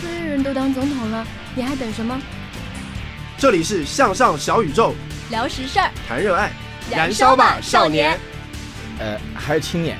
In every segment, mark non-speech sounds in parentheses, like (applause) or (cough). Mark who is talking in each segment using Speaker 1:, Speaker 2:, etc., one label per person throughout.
Speaker 1: 黑人都当总统了，你还等什么？
Speaker 2: 这里是向上小宇宙，
Speaker 1: 聊实事儿，
Speaker 2: 谈热爱，
Speaker 1: 燃烧吧少年。
Speaker 3: 呃，还是青年。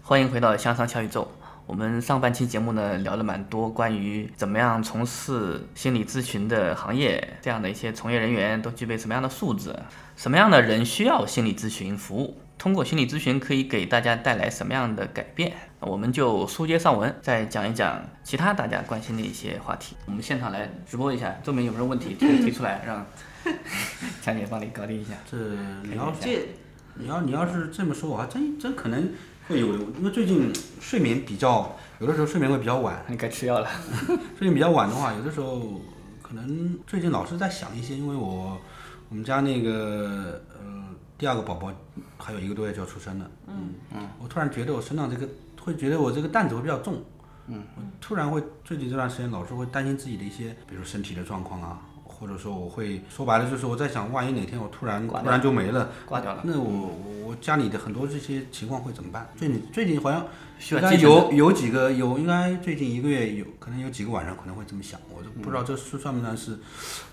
Speaker 4: 欢迎回到向上小宇宙。我们上半期节目呢聊了蛮多关于怎么样从事心理咨询的行业，这样的一些从业人员都具备什么样的素质，什么样的人需要心理咨询服务，通过心理咨询可以给大家带来什么样的改变，我们就书接上文，再讲一讲其他大家关心的一些话题。我们现场来直播一下，周明有什么问题提提出来，让 (laughs) 强姐帮你搞定一下。
Speaker 5: 这你要这，你要你要是这么说，我还真真可能。会有，因为最近睡眠比较，有的时候睡眠会比较晚。
Speaker 4: 你该吃药了。(laughs)
Speaker 5: 睡眠比较晚的话，有的时候可能最近老是在想一些，因为我我们家那个呃第二个宝宝还有一个多月就要出生了。嗯嗯。我突然觉得我身上这个会觉得我这个担子会比较重。嗯。我突然会最近这段时间老是会担心自己的一些，比如身体的状况啊。或者说我会说白了就是我在想，万一哪天我突然突然就没了，
Speaker 4: 挂掉了，
Speaker 5: 那我我家里的很多这些情况会怎么办？最近最近好像有有几个有应该最近一个月有可能有几个晚上可能会这么想，我都不知道这是算不算是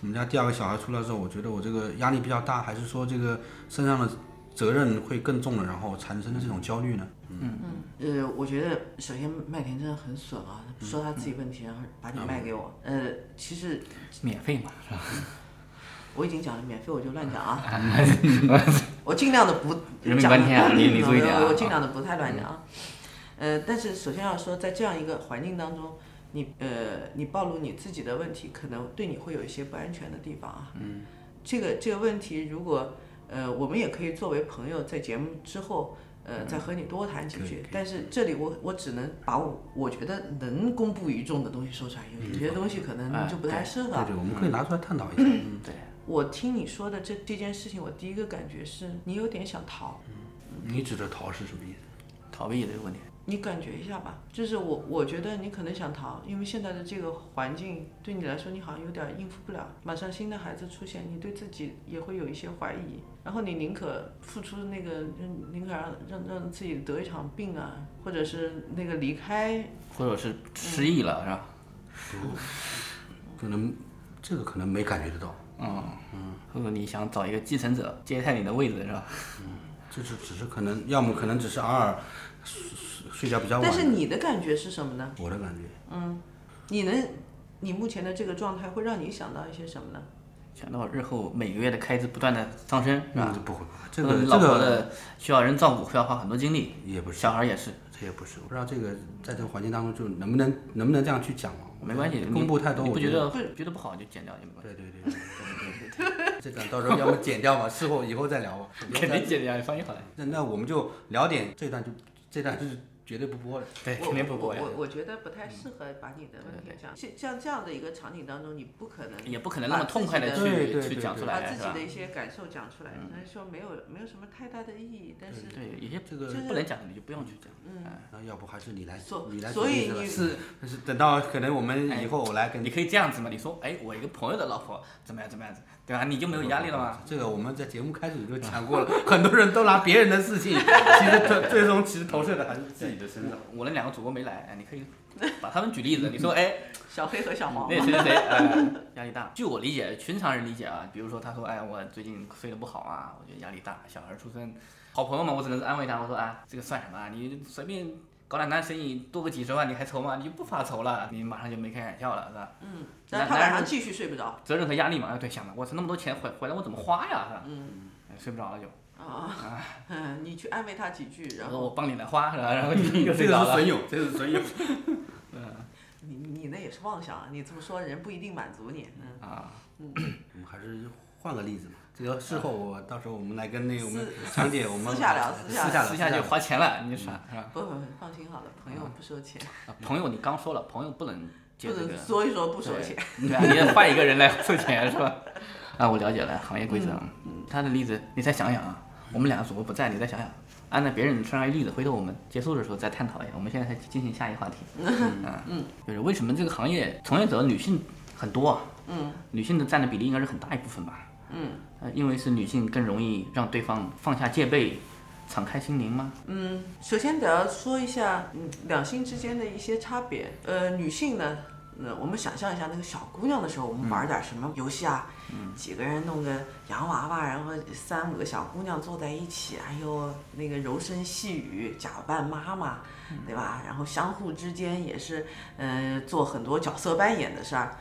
Speaker 5: 我们家第二个小孩出来之后，我觉得我这个压力比较大，还是说这个身上的责任会更重了，然后产生的这种焦虑呢？
Speaker 6: 嗯。嗯，呃，我觉得首先麦田真的很损啊，说他自己问题，然后把你卖给我，呃，其实
Speaker 4: 免费嘛，是吧？(laughs)
Speaker 6: 我已经讲了，免费我就乱讲啊，(laughs) 我尽量的不
Speaker 4: 人命关天啊，(laughs) 你你注意点啊，
Speaker 6: 我尽量的不太乱讲啊，呃，但是首先要说，在这样一个环境当中，你呃，你暴露你自己的问题，可能对你会有一些不安全的地方啊，
Speaker 5: 嗯，
Speaker 6: 这个这个问题，如果呃，我们也可以作为朋友，在节目之后。呃，再和你多谈几句，但是这里我我只能把我我觉得能公布于众的东西说出来，有些东西可能就不太适合。
Speaker 5: 对对，我们可以拿出来探讨一下。嗯，
Speaker 4: 对。
Speaker 6: 我听你说的这这件事情，我第一个感觉是你有点想逃。
Speaker 5: 嗯，你指的逃是什么意思？
Speaker 4: 逃避这个问题。
Speaker 6: 你感觉一下吧，就是我我觉得你可能想逃，因为现在的这个环境对你来说，你好像有点应付不了。马上新的孩子出现，你对自己也会有一些怀疑，然后你宁可付出那个，宁可让让让自己得一场病啊，或者是那个离开，
Speaker 4: 或者是失忆了，是吧？
Speaker 5: 不，可能这个可能没感觉得到。
Speaker 4: 嗯嗯，或者你想找一个继承者接替你的位置，是吧？
Speaker 5: 嗯，就是只是可能，要么可能只是偶尔。睡觉比较晚，
Speaker 6: 但是你的感觉是什么呢？
Speaker 5: 我的感觉，
Speaker 6: 嗯，你能，你目前的这个状态会让你想到一些什么呢？
Speaker 4: 想到日后每个月的开支不断的上升，是吧？
Speaker 5: 不会，这个
Speaker 4: 老婆的需要人照顾，需要花很多精力，
Speaker 5: 也不是，
Speaker 4: 小孩也是，
Speaker 5: 这也不是。我不知道这个在这个环境当中，就能不能能不能这样去讲
Speaker 4: 没关系，
Speaker 5: 公布太多，
Speaker 4: 我不觉得
Speaker 5: 得
Speaker 4: 觉得不好就剪掉也没关
Speaker 5: 系。对对对对对对，这个到时候要么剪掉吧，事后以后再聊吧。
Speaker 4: 肯定剪掉，你放心好了。
Speaker 5: 那那我们就聊点这段，就这段就是。绝对不播的，
Speaker 4: 对，肯定不播呀。
Speaker 6: 我我觉得不太适合把你的问题讲，像像这样的一个场景当中，你不可能，
Speaker 4: 也不可能那么痛快的去去讲出来，
Speaker 6: 把自己的一些感受讲出来。那说没有没有什么太大的意义，但是
Speaker 4: 对有些这个不能讲的你就不用去讲。
Speaker 6: 嗯，
Speaker 5: 那要不还是你来，
Speaker 6: 你
Speaker 5: 来。
Speaker 6: 所以你
Speaker 5: 是是等到可能我们以后我来跟
Speaker 4: 你可以这样子嘛？你说，哎，我一个朋友的老婆怎么样怎么样子，对吧？你就没有压力了吗？
Speaker 5: 这个我们在节目开始就讲过了，很多人都拿别人的事情，其实最最终其实投射的还是自己的身上。
Speaker 4: 我那两个主播没来，哎，你可以把他们举例子。你说，哎，
Speaker 6: 小黑和小毛，
Speaker 4: 那谁谁谁，(laughs) 哎，压力大。据我理解，寻常人理解啊，比如说他说，哎，我最近睡得不好啊，我觉得压力大，小孩出生，好朋友嘛，我只能是安慰他，我说啊，这个算什么啊？你随便搞点单生意多个几十万，你还愁吗？你就不发愁了，你马上就眉开眼笑了，是吧？
Speaker 6: 嗯，但他晚上继续睡不着。
Speaker 4: 责任和压力嘛，对，想着我操那么多钱回回来我怎么花呀，是吧？
Speaker 6: 嗯，
Speaker 4: 睡不着了就。
Speaker 6: 啊，嗯，你去安慰他几句，然后
Speaker 4: 我帮你来花，是吧？然后 (laughs) 你又
Speaker 5: 这
Speaker 4: 睡着了。
Speaker 5: 个是损友，这个是损友。(laughs)
Speaker 4: 嗯 (laughs)
Speaker 6: 你你那也是妄想啊！你这么说人不一定满足你。嗯
Speaker 4: 啊，
Speaker 6: 嗯，
Speaker 5: 我们还是换个例子嘛。这个事后我到时候我们来跟那个我们强姐我们
Speaker 6: 私下聊，
Speaker 5: 私
Speaker 6: 下
Speaker 5: 聊，
Speaker 4: 私下就花钱了，你耍是吧？
Speaker 6: 不不不，放心好了，朋友不收钱。
Speaker 4: 朋友，你刚说了，朋友不能不能，
Speaker 6: 说一说不收钱。
Speaker 4: 对啊，你要换一个人来收钱是吧？啊，我了解了行业规则。嗯，他的例子你再想想啊，我们两个主播不在，你再想想，按照别人身上一例子，回头我们结束的时候再探讨一下。我们现在再进行下一话题。(laughs)
Speaker 6: 嗯
Speaker 4: 嗯，就是为什么这个行业从业者女性很多啊？
Speaker 6: 嗯，
Speaker 4: 女性的占的比例应该是很大一部分吧？
Speaker 6: 嗯，
Speaker 4: 呃，因为是女性更容易让对方放下戒备，敞开心灵吗？
Speaker 6: 嗯，首先得要说一下，嗯，两性之间的一些差别。呃，女性呢。呃，我们想象一下那个小姑娘的时候，我们玩点什么游戏啊？
Speaker 4: 嗯、
Speaker 6: 几个人弄个洋娃娃，然后三五个小姑娘坐在一起，哎呦，那个柔声细语，假扮妈妈，对吧？然后相互之间也是，呃，做很多角色扮演的事儿。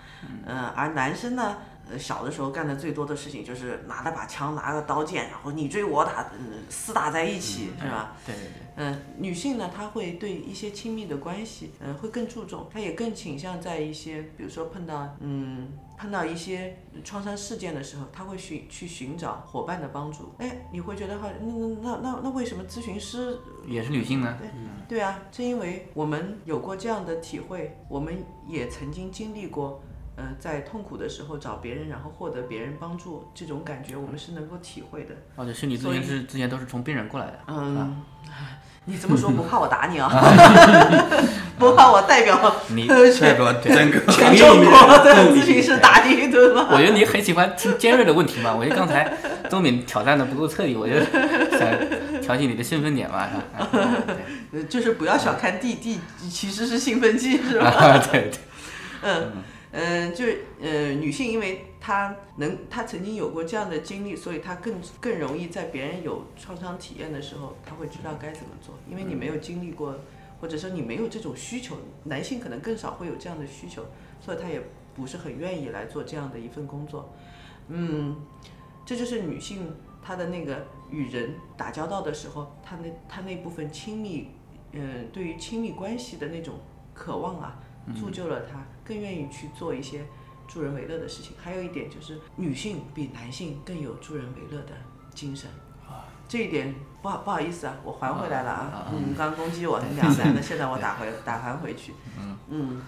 Speaker 6: 呃，而男生呢，呃，小的时候干的最多的事情就是拿了把枪，拿个刀剑，然后你追我打，嗯、厮打在一起，是吧？
Speaker 4: 对对对。
Speaker 6: 嗯、呃，女性呢，她会对一些亲密的关系，嗯、呃，会更注重，她也更倾向在一些，比如说碰到，嗯，碰到一些创伤事件的时候，她会寻去寻找伙伴的帮助。哎，你会觉得哈，那那那那为什么咨询师
Speaker 4: 也是女性呢？
Speaker 6: 对，对啊，正因为我们有过这样的体会，我们也曾经经历过。呃，在痛苦的时候找别人，然后获得别人帮助，这种感觉我们是能够体会的。
Speaker 4: 哦，对，心理咨询师之前都是从病人过来的。
Speaker 6: 嗯，(laughs) 你这么说不怕我打你啊？(laughs) 不怕我代表 (laughs)
Speaker 4: 你
Speaker 5: 代表整个
Speaker 6: 全中国的咨询师打你一顿吗？
Speaker 4: 我觉得你很喜欢听尖锐的问题嘛。我觉得刚才周敏挑战的不够彻底，我觉得想调节你的兴奋点嘛，是吧？
Speaker 6: 对，就是不要小看弟弟，其实是兴奋剂，是吧？
Speaker 4: 啊，对对。
Speaker 6: 嗯。嗯，就是呃，女性，因为她能，她曾经有过这样的经历，所以她更更容易在别人有创伤体验的时候，她会知道该怎么做。因为你没有经历过，或者说你没有这种需求，男性可能更少会有这样的需求，所以他也不是很愿意来做这样的一份工作。嗯，这就是女性她的那个与人打交道的时候，她那她那部分亲密，嗯、呃，对于亲密关系的那种渴望啊。铸就了她更愿意去做一些助人为乐的事情。还有一点就是，女性比男性更有助人为乐的精神。这一点不好不好意思啊，我还回来了啊！嗯，刚攻击我两男的，现在我打回打还回去。(laughs)
Speaker 4: 嗯
Speaker 6: 嗯，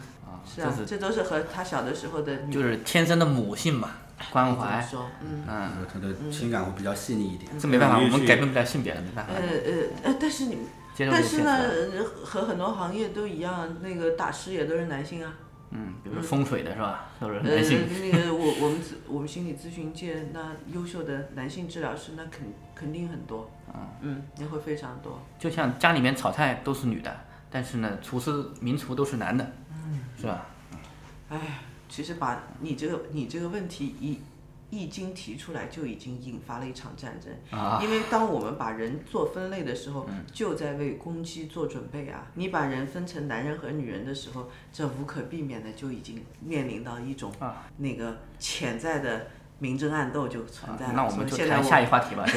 Speaker 6: 是啊，这都是和他小的时候的。
Speaker 4: 就是天生的母性嘛，关怀。
Speaker 6: 说，嗯
Speaker 4: 嗯，
Speaker 5: 他的情感会比较细腻一点。
Speaker 4: 这没办法，我们改变不了性别了，没办法。
Speaker 6: 呃呃呃，但是你。但是呢，和很多行业都一样，那个大师也都是男性啊。
Speaker 4: 嗯，比如风水的是吧，都是男性。
Speaker 6: 呃，那个我我们我们心理咨询界那优秀的男性治疗师那肯肯定很多。
Speaker 4: 嗯
Speaker 6: 嗯，也会非常多。
Speaker 4: 就像家里面炒菜都是女的，但是呢，厨师名厨都是男的，
Speaker 6: 嗯，
Speaker 4: 是吧？
Speaker 6: 哎，其实把你这个你这个问题一。一经提出来，就已经引发了一场战争。
Speaker 4: 啊、
Speaker 6: 因为当我们把人做分类的时候，
Speaker 4: 嗯、
Speaker 6: 就在为攻击做准备啊！你把人分成男人和女人的时候，这无可避免的就已经面临到一种
Speaker 4: 啊
Speaker 6: 那个潜在的明争暗斗就存在了。
Speaker 4: 啊、那我们就
Speaker 6: 现在
Speaker 4: 谈下一话题吧。(laughs)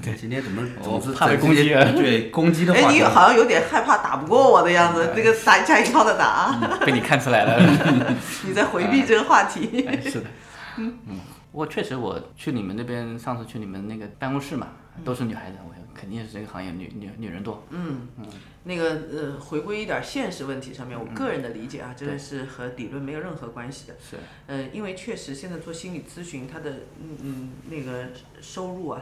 Speaker 4: 对，
Speaker 5: 今天怎么总是
Speaker 4: 怕被攻击？
Speaker 5: 对攻击的话，
Speaker 6: 哎，你好像有点害怕打不过我的样子，这个打加引号的打啊！
Speaker 4: 被你看出来了，(laughs)
Speaker 6: 你在回避这个话题。
Speaker 4: 哎，是的，嗯 (laughs) 嗯，不过确实，我去你们那边，上次去你们那个办公室嘛，都是女孩子，我肯定是这个行业女女女人多。
Speaker 6: 嗯嗯，那个呃，回归一点现实问题上面，我个人的理解啊，这个是和理论没有任何关系的。
Speaker 4: 是。
Speaker 6: 呃，因为确实现在做心理咨询，他的嗯嗯那个收入啊，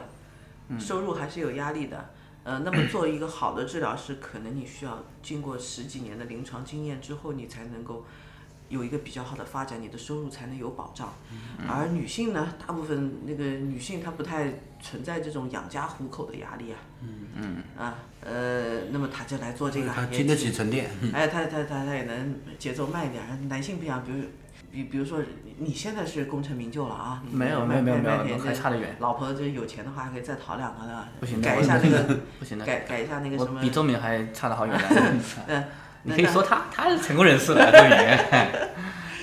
Speaker 6: 收入还是有压力的。呃，那么做一个好的治疗师，可能你需要经过十几年的临床经验之后，你才能够。有一个比较好的发展，你的收入才能有保障。而女性呢，大部分那个女性她不太存在这种养家糊口的压力啊。
Speaker 5: 嗯
Speaker 4: 嗯
Speaker 6: 啊，呃，那么他就来做这个行业，
Speaker 5: 她经得起沉淀。
Speaker 6: 哎，他他他他也能节奏慢一点。男性不一样，比如比比如说你现在是功成名就了啊，
Speaker 4: 没有没有没有没有，还差得远。
Speaker 6: 老婆这有钱的话，还可以再讨两个 (laughs) 的，
Speaker 4: 不行
Speaker 6: 改一下那个，
Speaker 4: 不行的，
Speaker 6: 改改一下那个什么。
Speaker 4: 比周敏还差得好远 (laughs)
Speaker 6: 嗯。(laughs)
Speaker 4: 你可以说他他是成功人士了，周敏，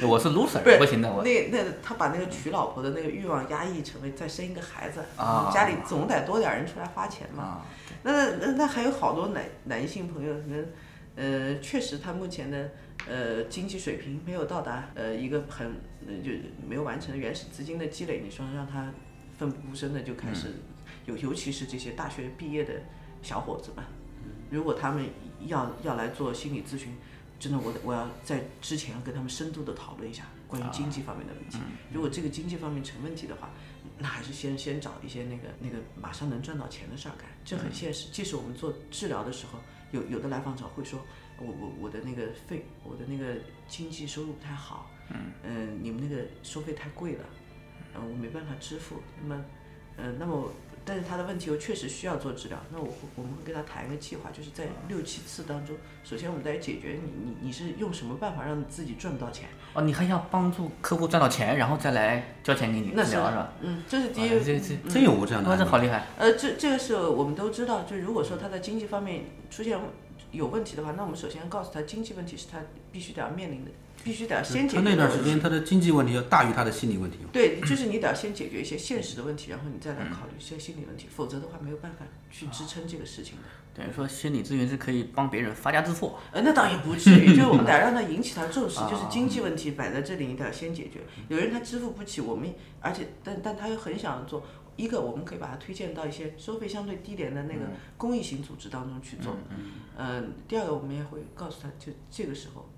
Speaker 4: 我是 loser，
Speaker 6: 不
Speaker 4: 不行的我。
Speaker 6: 那那他把那个娶老婆的那个欲望压抑成为再生一个孩子，
Speaker 4: 啊、
Speaker 6: 家里总得多点人出来花钱嘛。
Speaker 4: 啊、
Speaker 6: 那那那还有好多男男性朋友可能，呃，确实他目前的呃经济水平没有到达呃一个很就没有完成原始资金的积累，你说让他奋不顾身的就开始尤，尤其是这些大学毕业的小伙子们，如果他们要要来做心理咨询，真的我我要在之前要跟他们深度的讨论一下关于经济方面的问题。如果这个经济方面成问题的话，那还是先先找一些那个那个马上能赚到钱的事儿干，这很现实。即使我们做治疗的时候，有有的来访者会说，我我我的那个费，我的那个经济收入不太好，嗯，你们那个收费太贵了，嗯，我没办法支付。那么，嗯，那么。但是他的问题又确实需要做治疗，那我我们会跟他谈一个计划，就是在六七次当中，首先我们得解决你你你是用什么办法让你自己赚不到钱？
Speaker 4: 哦，你还要帮助客户赚到钱，然后再来交钱给你治疗
Speaker 6: 是
Speaker 4: 吧？
Speaker 6: 嗯，这是第一。
Speaker 4: 这这
Speaker 5: 真有过这样的？
Speaker 4: 哇，这好厉害！
Speaker 6: 呃，这这个是我们都知道，就如果说他在经济方面出现有问题的话，那我们首先告诉他，经济问题是他必须得要面临的。必须得要先解决。
Speaker 5: 他那段时间他的经济问题要大于他的心理问题。
Speaker 6: 对，就是你得要先解决一些现实的问题，然后你再来考虑一些心理问题，否则的话没有办法去支撑这个事情的。
Speaker 4: 等于说心理咨询是可以帮别人发家致富。
Speaker 6: 呃，那倒也不至于，(laughs) 就是我们得让他引起他重视，就是经济问题摆在这里，你得要先解决。有人他支付不起，我们而且但但他又很想做，一个我们可以把他推荐到一些收费相对低廉的那个公益型组织当中去做。嗯。第二个我们也会告诉他，就这个时候。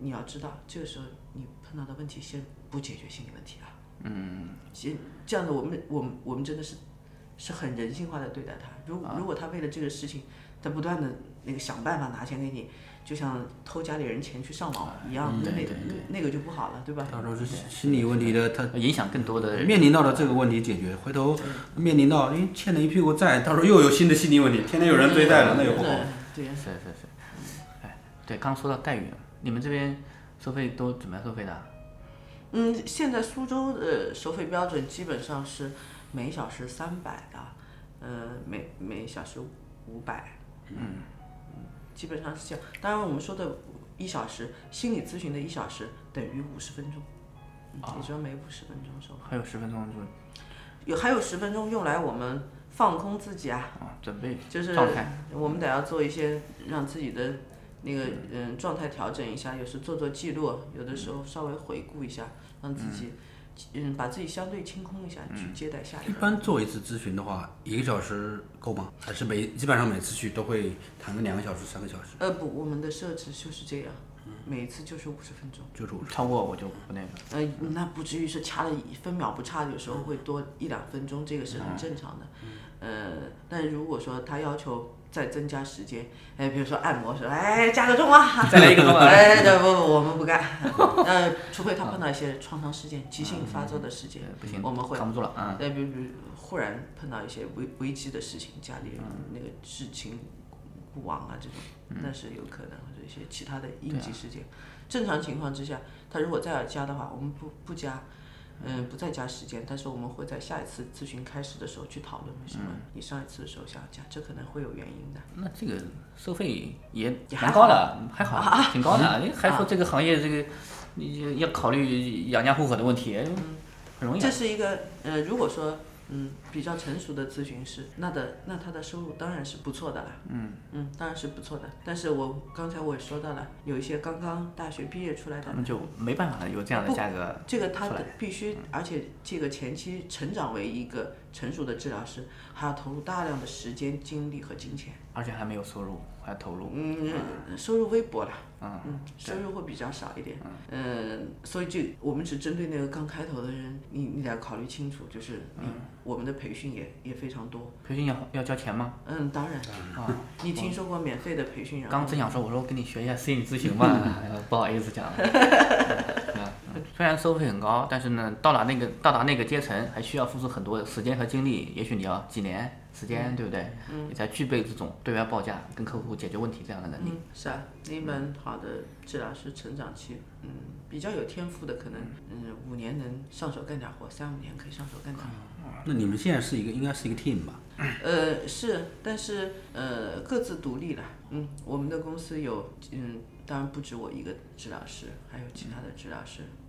Speaker 6: 你要知道，这个时候你碰到的问题，先不解决心理问题啊。
Speaker 4: 嗯。
Speaker 6: 先这样的，我们我们我们真的是是很人性化的对待他。如如果他为了这个事情，他不断的那个想办法拿钱给你，就像偷家里人钱去上网一样，那那个就不好了，对吧？
Speaker 5: 到时候是心理问题的，他
Speaker 4: 影响更多的。
Speaker 5: 面临到了这个问题解决，回头面临到因为欠了一屁股债，到时候又有新的心理问题，天天有人追债了，那又不好。
Speaker 6: 对，
Speaker 4: 是是是。哎，对，刚说到待遇。你们这边收费都怎么样收费的？
Speaker 6: 嗯，现在苏州的收费标准基本上是每小时三百的，呃，每每小时五百。
Speaker 4: 嗯。
Speaker 6: 嗯，基本上是这样。当然，我们说的一小时心理咨询的一小时等于五十分钟，也就每五十分钟收。
Speaker 4: 还有十分钟就。
Speaker 6: 有还有十分钟用来我们放空自己啊。
Speaker 4: 啊，准备。
Speaker 6: 就是我们得要做一些让自己的。那个嗯，状态调整一下，有时做做记录，有的时候稍微回顾一下，让自己嗯把自己相对清空一下，去接待下一个。
Speaker 5: 一般做一次咨询的话，一个小时够吗？还是每基本上每次去都会谈个两个小时、三个小时？
Speaker 6: 呃不，我们的设置就是这样，每一次就是五十分钟。
Speaker 5: 就是。
Speaker 4: 超过我就不那个。
Speaker 6: 呃，那不至于是掐的一分秒不差，有时候会多一两分钟，这个是很正常的。呃，但如果说他要求。再增加时间，哎，比如说按摩时候，哎，加个钟啊，
Speaker 4: 再来一个钟啊，
Speaker 6: 哎，不不，我们不干，(laughs) 呃，除非他碰到一些创伤事件、急性发作的事件，
Speaker 4: 不行，
Speaker 6: 我们会
Speaker 4: 扛不住了，嗯，
Speaker 6: 再比如忽然碰到一些危危机的事情，家里那个事情不亡啊这种，那是有可能或者一些其他的应急事件。正常情况之下，他如果再要加的话，我们不不加。嗯，不再加时间，但是我们会在下一次咨询开始的时候去讨论为什么你上一次的时候想加，这可能会有原因的。
Speaker 4: 那这个收费也蛮高的，还好，挺高的。你还说这个行业这个，你要考虑养家糊口的问题，很容易。
Speaker 6: 这是一个呃，如果说。嗯，比较成熟的咨询师，那的那他的收入当然是不错的了。
Speaker 4: 嗯
Speaker 6: 嗯，当然是不错的。但是我刚才我也说到了，有一些刚刚大学毕业出来的，
Speaker 4: 他们就没办法有这样的价格。
Speaker 6: 这个他的必须，而且这个前期成长为一个成熟的治疗师，还要投入大量的时间、精力和金钱。
Speaker 4: 而且还没有收入，还要投入。
Speaker 6: 嗯，收入微薄了。
Speaker 4: 嗯
Speaker 6: 嗯，收入会比较少一点。嗯，所以这我们只针对那个刚开头的人，你你得考虑清楚，就是你我们的培训也也非常多。
Speaker 4: 培训要要交钱吗？
Speaker 6: 嗯，当然。
Speaker 4: 啊，
Speaker 6: 你听说过免费的培训？
Speaker 4: 刚正想说，我说跟你学一下心理咨询吧，(laughs) 不好意思讲了。虽然收费很高，但是呢，到达那个到达那个阶层，还需要付出很多时间和精力。也许你要几年时间，对不对？
Speaker 6: 嗯。
Speaker 4: 你才具备这种对外报价、跟客户解决问题这样的能力。
Speaker 6: 嗯，是啊，一门好的治疗师成长期，嗯，比较有天赋的，可能嗯五年能上手干点活，三五年可以上手干点活。
Speaker 5: 那你们现在是一个应该是一个 team 吧？
Speaker 6: 呃，是，但是呃各自独立了。嗯，我们的公司有嗯，当然不止我一个治疗师，还有其他的治疗师。嗯，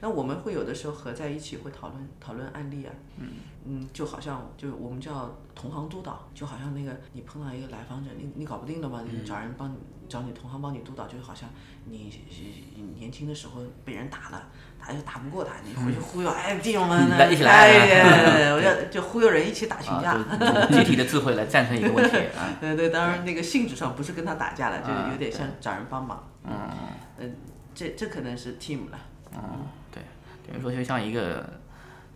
Speaker 6: 那我们会有的时候合在一起会讨论讨论案例啊。
Speaker 4: 嗯
Speaker 6: 嗯，就好像就我们叫同行督导，就好像那个你碰到一个来访者，你你搞不定的嘛，你找人帮你找你同行帮你督导，就好像你年轻的时候被人打了，打又打不过他，你回去忽悠，哎弟兄们，
Speaker 4: 来一起来，
Speaker 6: 哎，(laughs) 我要就忽悠人一起打群架，
Speaker 4: 集体的智慧来战胜一个问题啊。(laughs)
Speaker 6: 对对，当然那个性质上不是跟他打架了，就有点像找人帮忙。
Speaker 4: 嗯
Speaker 6: 嗯，这这可能是 team 了。
Speaker 4: 嗯，对，等于说就像一个，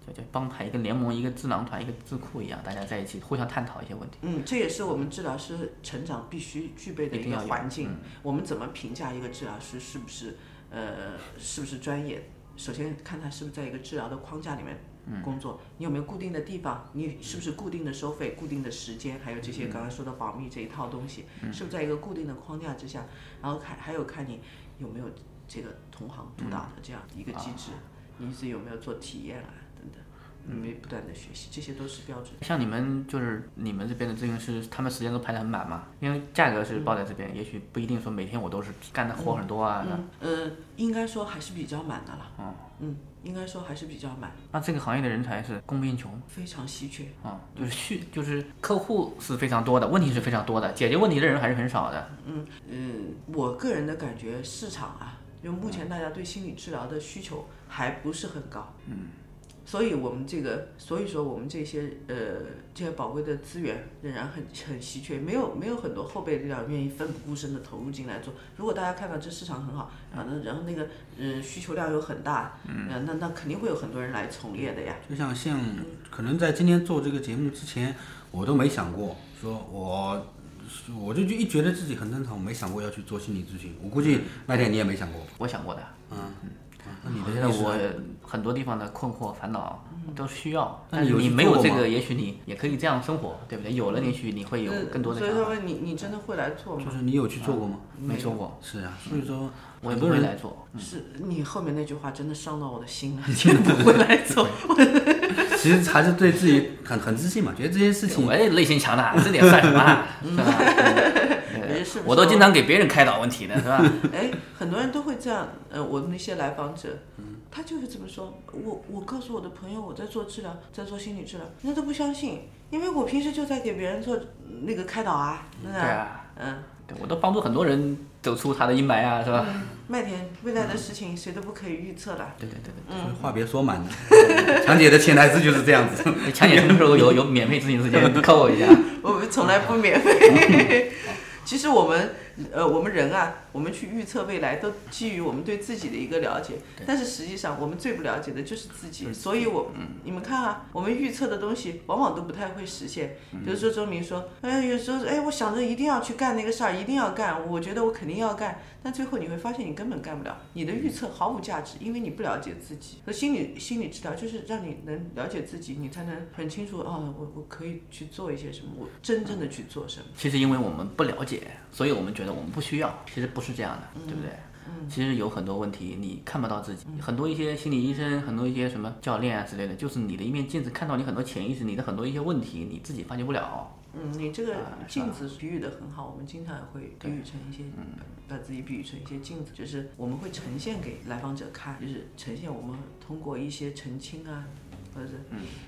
Speaker 4: 就就帮派、一个联盟、一个智囊团、一个智库一样，大家在一起互相探讨一些问题。
Speaker 6: 嗯，这也是我们治疗师成长必须具备的一个环境。我们怎么评价一个治疗师是不是呃是不是专业？首先看他是不是在一个治疗的框架里面工作，你有没有固定的地方？你是不是固定的收费、固定的时间？还有这些刚刚说的保密这一套东西，是不是在一个固定的框架之下？然后看还有看你有没有。这个同行督导的这样一个机制，你是有没有做体验啊？等等，有没有不断的学习？这些都是标准。
Speaker 4: 像你们就是你们这边的咨询师，他们时间都排得很满嘛？因为价格是报在这边，也许不一定说每天我都是干的活很多啊。
Speaker 6: 嗯，呃，应该说还是比较满的了。嗯嗯，应该说还是比较满。
Speaker 4: 那这个行业的人才是供不应求，
Speaker 6: 非常稀缺。
Speaker 4: 啊，就是需就是客户是非常多的，问题是非常多的，解决问题的人还是很少的。
Speaker 6: 嗯嗯，我个人的感觉，市场啊。因为目前大家对心理治疗的需求还不是很高，
Speaker 4: 嗯，
Speaker 6: 所以我们这个，所以说我们这些呃这些宝贵的资源仍然很很稀缺，没有没有很多后备力量愿意奋不顾身的投入进来做。如果大家看到这市场很好，然后然后那个嗯需求量又很大，嗯，那那肯定会有很多人来从业的呀。
Speaker 5: 就像像可能在今天做这个节目之前，我都没想过说我。我就就一觉得自己很正常，我没想过要去做心理咨询。我估计那天你也没想过，
Speaker 4: 我想过的。
Speaker 5: 嗯嗯，
Speaker 4: 那你的现在我很多地方的困惑、烦恼都需要，
Speaker 5: 但是
Speaker 4: 你没有这个，也许你也可以这样生活，对不对？有了，也许你会有更多的。
Speaker 6: 所以说，你你真的会来做吗？
Speaker 5: 就是你有去做过吗？
Speaker 4: 没做过。
Speaker 5: 是啊，所以说
Speaker 4: 我也不会来做。
Speaker 6: 是你后面那句话真的伤到我的心了，(laughs) 真的不会来做。(laughs) (laughs)
Speaker 5: 其实还是对自己很很自信嘛，觉得这些事情
Speaker 4: 我也内心强大，这点算什么？(laughs) 是吧？我都经常给别人开导问题的，是吧？(laughs)
Speaker 6: 哎，很多人都会这样。呃，我们那些来访者，他就是这么说。我我告诉我的朋友我在做治疗，在做心理治疗，人家都不相信，因为我平时就在给别人做那个开导啊，对
Speaker 4: 啊，
Speaker 6: 嗯，
Speaker 4: 对我都帮助很多人走出他的阴霾啊，是吧？
Speaker 6: 麦田，未来的事情谁都不可以预测的。
Speaker 4: 对对对对，
Speaker 6: 嗯，
Speaker 5: 话别说满了。(laughs) 强姐的潜台词就是这样子。(laughs)
Speaker 4: 强姐什么时候有有免费咨询时间，(laughs) 扣我一下。
Speaker 6: 我们从来不免费。其实我们，呃，我们人啊，我们去预测未来都基于我们对自己的一个了解，但是实际上我们最不了解的就是自己，所以我，你们看啊，我们预测的东西往往都不太会实现。比如说周明说，哎，有时候，哎，我想着一定要去干那个事儿，一定要干，我觉得我肯定要干，但最后你会发现你根本干不了，你的预测毫无价值，因为你不了解自己。和心理心理治疗就是让你能了解自己，你才能很清楚啊，我我可以去做一些什么，我真正的去做什么。
Speaker 4: 其实因为我们不了解，所以我们觉得我们不需要，其实不是这样的，对不对？
Speaker 6: 嗯，
Speaker 4: 其实有很多问题你看不到自己，很多一些心理医生，很多一些什么教练啊之类的，就是你的一面镜子，看到你很多潜意识，你的很多一些问题，你自己发现不了。
Speaker 6: 嗯，你这个镜子比喻的很好，我们经常也会比喻成一些，把自己比喻成一些镜子，就是我们会呈现给来访者看，就是呈现我们通过一些澄清啊，或者是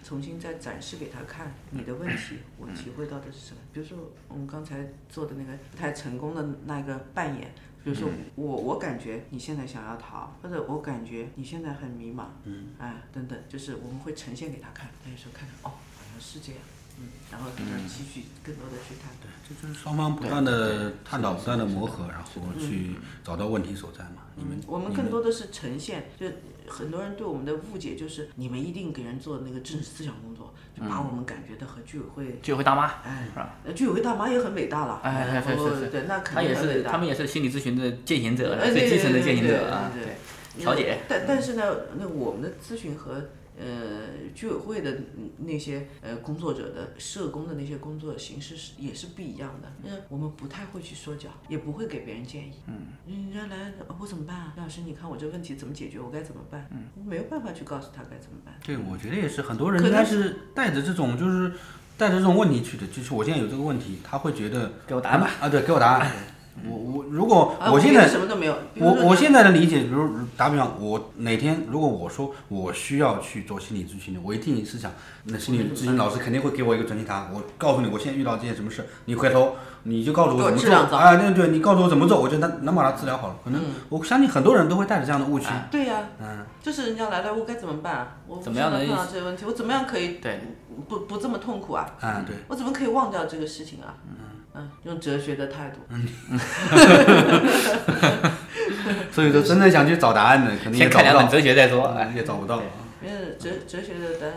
Speaker 6: 重新再展示给他看你的问题，我体会到的是什么？比如说我们刚才做的那个不太成功的那个扮演，比如说我我感觉你现在想要逃，或者我感觉你现在很迷茫，
Speaker 5: 嗯，
Speaker 6: 哎等等，就是我们会呈现给他看，他有时候看看哦，好像是这样。嗯，然后继续更多的去探
Speaker 5: 对，这就是双方不断的探讨、不断的磨合，然后去找到问题所在嘛。你们
Speaker 6: 我们更多的是呈现，就很多人对我们的误解就是你们一定给人做那个政治思想工作，就把我们感觉的和居委会，
Speaker 4: 居委会大妈，
Speaker 6: 哎，
Speaker 4: 是吧？
Speaker 6: 居委会大妈也很伟大了，
Speaker 4: 哎，(laughs) 是是是，
Speaker 6: 对，那肯
Speaker 4: 定也是。他们也是心理咨询的践行者，
Speaker 6: 哎
Speaker 4: 最基层的践行者啊，
Speaker 6: 对对
Speaker 4: 对，调解。
Speaker 6: 但但是呢，那我们的咨询和呃居委会的那些呃工作者的社工的那些工作形式是也是不一样的。那，我们不太会去说教，也不会给别人建议。
Speaker 4: 嗯，
Speaker 6: 人家来我怎么办啊？老师，你看我这问题怎么解决？我该怎么办？嗯，我没有办法去告诉他该怎么办。
Speaker 5: 对，我觉得也是，很多人应该是带着这种就是带着这种问题去的，就是我现在有这个问题，他会觉得
Speaker 4: 给我答案吧
Speaker 5: 啊，对，给我答案。(laughs) 我我如果
Speaker 6: 啊
Speaker 5: 我现在
Speaker 6: 什么都没有，
Speaker 5: 我我现在的理解，比如打比方，我哪天如果我说我需要去做心理咨询的，我一定是想，那心理咨询老师肯定会给我一个整体答案。我告诉你，我现在遇到这些什么事，你回头你就告诉我怎么做啊？对对，你告诉我怎么做，我就能能把它治疗好了。可能我相信很多人都会带着这样的误区。
Speaker 6: 对呀，
Speaker 5: 嗯，
Speaker 6: 就是人家来了，我该怎么办啊？我
Speaker 4: 怎么样能
Speaker 6: 碰到这个问题？我怎么样可以
Speaker 4: 对
Speaker 6: 不不这么痛苦啊？
Speaker 5: 啊，对，
Speaker 6: 我怎么可以忘掉这个事情啊？嗯，用哲学的态度。
Speaker 5: 嗯，(laughs) 所以说，真的想去找答案的，可能也找不到。
Speaker 4: 先看两本哲学再说，哎，
Speaker 5: 也找不到。
Speaker 6: 嗯，哲哲学的答案，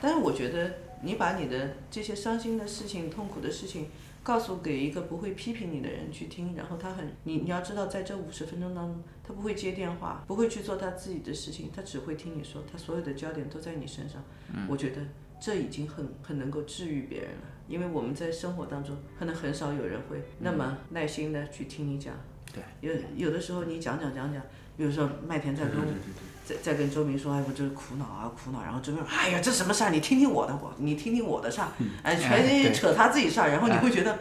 Speaker 6: 但是我觉得你把你的这些伤心的事情、痛苦的事情，告诉给一个不会批评你的人去听，然后他很，你你要知道，在这五十分钟当中，他不会接电话，不会去做他自己的事情，他只会听你说，他所有的焦点都在你身上。
Speaker 4: 嗯，
Speaker 6: 我觉得这已经很很能够治愈别人了。因为我们在生活当中，可能很少有人会那么耐心的去听你讲。
Speaker 4: 对，
Speaker 6: 有有的时候你讲讲讲讲，比如说麦田在跟在在跟周明说，哎，我这苦恼啊苦恼，然后周明说，哎呀，这什么事儿？你听听我的，我你听听我的事儿，哎，全扯他自己事儿，然后你会觉得，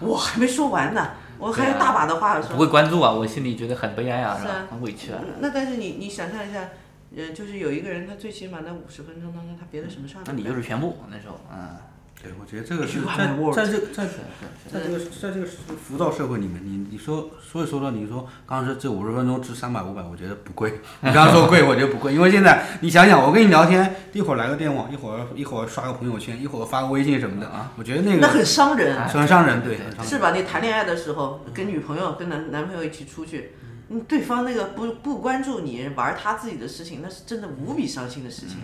Speaker 6: 我还没说完呢，我还有大把的话说。
Speaker 4: 不会关注啊，我心里觉得很悲哀啊，
Speaker 6: 是
Speaker 4: 吧？很委屈啊。
Speaker 6: 那但是你你想象一下。呃，就是有一个人，他最起码那五十分钟当中，他别的什么事儿？
Speaker 4: 那你就是全部那时候，嗯。
Speaker 5: 对，我觉得这个是在在这在在这个在这个浮躁社会里面，你你说所以说呢，你说刚刚说这五十分钟值三百五百，我觉得不贵。你刚刚说贵，我觉得不贵，因为现在你想想，我跟你聊天，一会儿来个电话，一会儿一会儿刷个朋友圈，一会儿发个微信什么的啊，我觉得那个
Speaker 6: 那很伤人，
Speaker 5: 很伤人，对，
Speaker 6: 是吧？你谈恋爱的时候，跟女朋友、跟男男朋友一起出去。嗯，对方那个不不关注你玩他自己的事情，那是真的无比伤心的事情。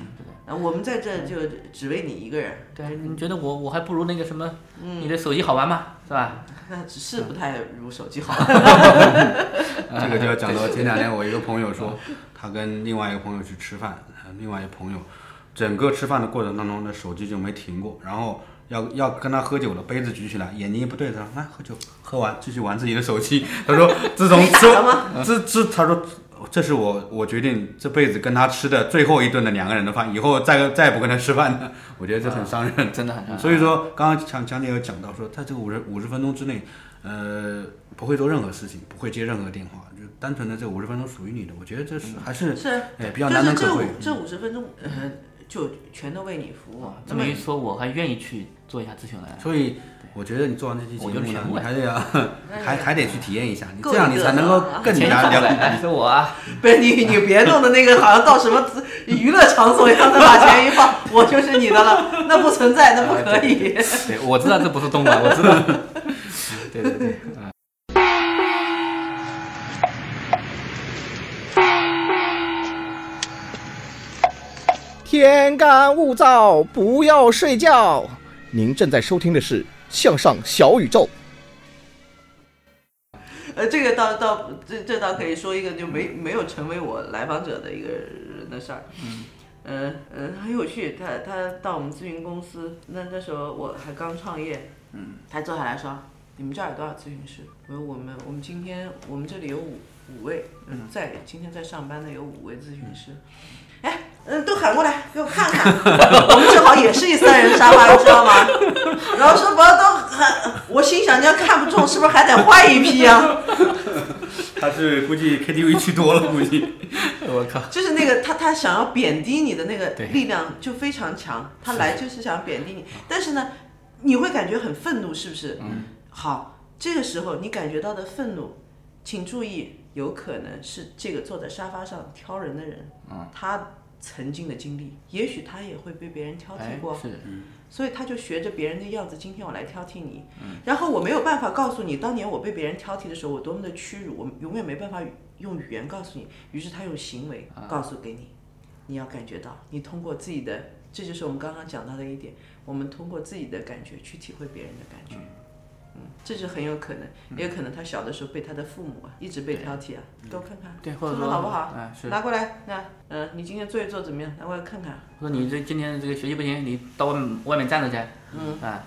Speaker 6: 啊，我们在这就只为你一个人。
Speaker 4: 对，你觉得我我还不如那个什么，你的手机好玩吗？是吧？(laughs)
Speaker 6: 那只是不太如手机好玩。(laughs) (laughs)
Speaker 5: 这个就要讲到前两天我一个朋友说，他跟另外一个朋友去吃饭，另外一个朋友，整个吃饭的过程当中，那手机就没停过，然后。要要跟他喝酒了，杯子举起来，眼睛一不对，他说来喝酒，喝完继续玩自己的手机。他说自从吃自自他说这是我我决定这辈子跟他吃的最后一顿的两个人的饭，以后再再也不跟他吃饭了。(laughs) 我觉得这很伤人，
Speaker 4: 真的很伤人。(laughs)
Speaker 5: 所以说刚刚强强姐有讲到说，在这个五十五十分钟之内，呃，不会做任何事情，不会接任何电话，就单纯的这五十分钟属于你的。我觉得这是还是
Speaker 6: 是
Speaker 5: 哎比较难能可贵。
Speaker 6: 这五十分钟呃。就全都为你服务。
Speaker 4: 这么一说，我还愿意去做一下咨询来。
Speaker 5: 所以我觉得你做完这期节目呢，你还得要，(laughs) 还还得去体验一下，
Speaker 6: 你
Speaker 5: 这样你才能够更加了解。
Speaker 4: 是我啊？(laughs)
Speaker 6: 不是你，你别弄的那个好像到什么娱乐场所一样的，把钱一放，我就是你的了，那不存在，那不可以。
Speaker 4: 对，我知道这不是动漫，我知道。对对对。
Speaker 3: 天干物燥，不要睡觉。您正在收听的是《向上小宇宙》。
Speaker 6: 呃，这个倒倒这这倒可以说一个就没没有成为我来访者的一个人的事儿。嗯。嗯嗯，很有趣。他他到我们咨询公司，那那时候我还刚创业。嗯。他坐下来说：“你们这儿有多少咨询师？”我说：“我们我们今天我们这里有五五位，嗯，在今天在上班的有五位咨询师。”哎，嗯，都喊过来给我看看，(laughs) 我们正好也是一三人沙发，你知道吗？(laughs) 然后说不要都喊，我心想，你要看不中，是不是还得换一批啊？(laughs)
Speaker 5: 他是估计 KTV 去多了，估计。
Speaker 4: 我靠！
Speaker 6: 就是那个他，他想要贬低你的那个力量就非常强，他来就是想贬低你，但是呢，你会感觉很愤怒，是不是？
Speaker 4: 嗯。
Speaker 6: 好，这个时候你感觉到的愤怒，请注意。有可能是这个坐在沙发上挑人的人，嗯他曾经的经历，也许他也会被别人挑剔过，所以他就学着别人的样子，今天我来挑剔你，然后我没有办法告诉你，当年我被别人挑剔的时候，我多么的屈辱，我永远没办法用语言告诉你，于是他用行为告诉给你，你要感觉到，你通过自己的这就是我们刚刚讲到的一点，我们通过自己的感觉去体会别人的感觉。嗯，这就很有可能，也有可能他小的时候被他的父母啊一直被挑剔啊，多看看，
Speaker 4: 对，或者
Speaker 6: 做的好不好？
Speaker 4: 哎是
Speaker 6: 拿过来，那嗯，你今天作业做怎么样？拿过来看看。
Speaker 4: 我说你这今天这个学习不行，你到外面外面站着去，
Speaker 6: 嗯
Speaker 4: 啊，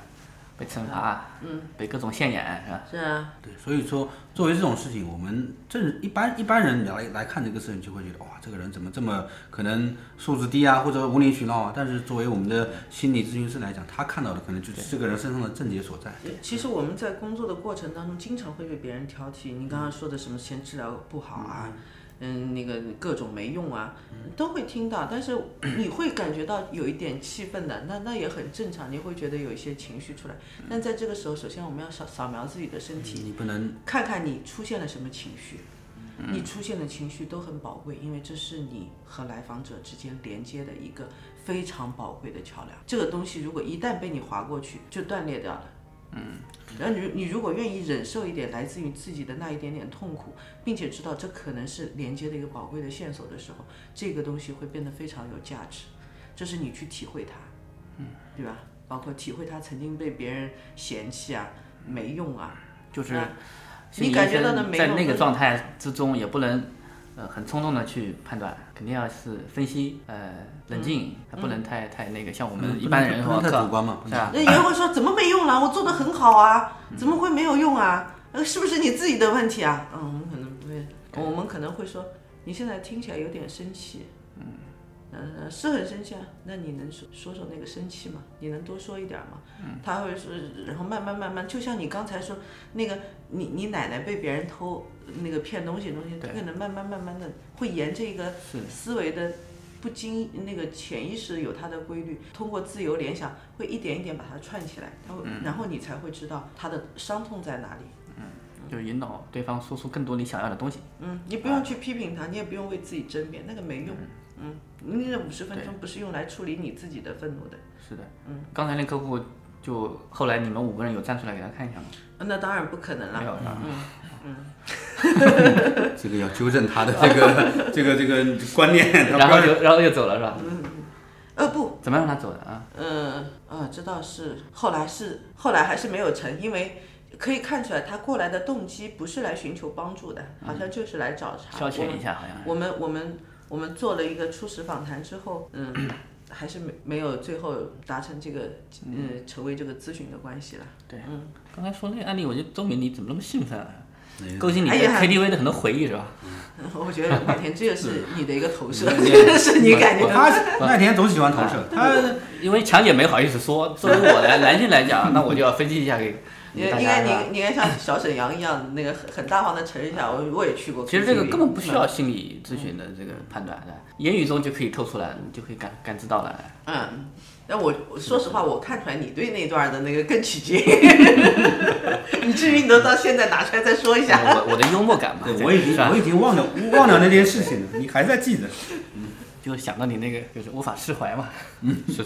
Speaker 4: 被惩罚，
Speaker 6: 嗯，
Speaker 4: 被各种现眼，是吧？
Speaker 6: 是啊，
Speaker 5: 对，所以说作为这种事情，我们正一般一般人来来看这个事情，就会觉得哇，这个人怎么这么可能素质低啊，或者无理取闹啊？但是作为我们的心理咨询师来讲，他看到的可能就是这个人身上的症结所在。
Speaker 6: 其实我们在工作的过程当中，经常会被别人挑剔。你刚刚说的什么先治疗不好啊，嗯，那个各种没用啊，都会听到。但是你会感觉到有一点气愤的，那那也很正常，你会觉得有一些情绪出来。但在这个时候，首先我们要扫扫描自己的身体，
Speaker 5: 你不能
Speaker 6: 看看你出现了什么情绪。你出现的情绪都很宝贵，因为这是你和来访者之间连接的一个非常宝贵的桥梁。这个东西如果一旦被你划过去，就断裂掉了。
Speaker 4: 嗯，
Speaker 6: 然后你你如果愿意忍受一点来自于自己的那一点点痛苦，并且知道这可能是连接的一个宝贵的线索的时候，这个东西会变得非常有价值。这是你去体会它，
Speaker 4: 嗯，
Speaker 6: 对吧？包括体会他曾经被别人嫌弃啊、没用啊，
Speaker 4: 就是
Speaker 6: 你感觉到的
Speaker 4: 生在那个状态之中，也不能呃很冲动的去判断，肯定要是分析，呃，冷静，还不能太太那个像我们
Speaker 5: 嗯
Speaker 4: 一般人说
Speaker 5: 不能太主观嘛
Speaker 4: 是吧？
Speaker 6: 那有人会说怎么没用了？我做的很好啊，怎么会没有用啊？呃，是不是你自己的问题啊？嗯，我们可能不会，我们可能会说你现在听起来有点生气，嗯，呃，是很生气啊。那你能说说说那个生气吗？你能多说一点吗？
Speaker 4: 嗯
Speaker 6: 他会说，然后慢慢慢慢，就像你刚才说那个，你你奶奶被别人偷那个骗东西东西，他可能慢慢慢慢的会沿这个思维的不经那个潜意识有它的规律，通过自由联想会一点一点把它串起来，他会，
Speaker 4: 嗯
Speaker 6: 然后你才会知道他的伤痛在哪里。
Speaker 4: 就是引导对方说出更多你想要的东西。
Speaker 6: 嗯，你不用去批评他，你也不用为自己争辩，那个没用。嗯，你那五十分钟不是用来处理你自己的愤怒的。
Speaker 4: 是的，
Speaker 6: 嗯，
Speaker 4: 刚才那客户就后来你们五个人有站出来给他看一下吗？
Speaker 6: 那当然不可能了。
Speaker 4: 没有是吧
Speaker 6: 嗯嗯。(laughs)
Speaker 5: 这个要纠正他的这个 (laughs) 这个这个观念，(laughs)
Speaker 4: 然后就然后就走了是吧？
Speaker 6: 嗯，呃不，
Speaker 4: 怎么让他走的啊？
Speaker 6: 嗯啊，这倒是，后来是后来还是没有成，因为可以看出来他过来的动机不是来寻求帮助的，好像就是来找茬。
Speaker 4: 消遣一下好像
Speaker 6: 我们我们我们做了一个初始访谈之后，嗯，还是没没有最后达成这个嗯成为这个咨询的关系了。
Speaker 4: 对，
Speaker 6: 嗯，
Speaker 4: 刚才说那个案例，我觉得周敏你怎么那么兴奋啊？勾起你 KTV 的很多回忆是吧？(laughs)
Speaker 6: 我觉得麦田这个是你的一个投射，
Speaker 4: 嗯 (laughs)
Speaker 6: 是你感觉
Speaker 5: 他麦田总喜欢投射，他
Speaker 4: 因为强姐没好意思说，作为我来男性来讲，那我就要分析一下给
Speaker 6: 应该你你应该像小沈阳一样，那个很很大方的承认一下，我我也去过。
Speaker 4: 其实这个根本不需要心理咨询的这个判断的，言语中就可以透出来，你就可以感感知到了。
Speaker 6: 嗯，但我我说实话，我看出来你对那段的那个更起劲，(laughs) 以至于你都到现在拿出来再说一下。
Speaker 4: 我我的幽默感嘛，
Speaker 5: 我已经我已经忘了忘了那件事情了，你还在记着。
Speaker 4: 就想到你那个就是无法释怀嘛。嗯，是。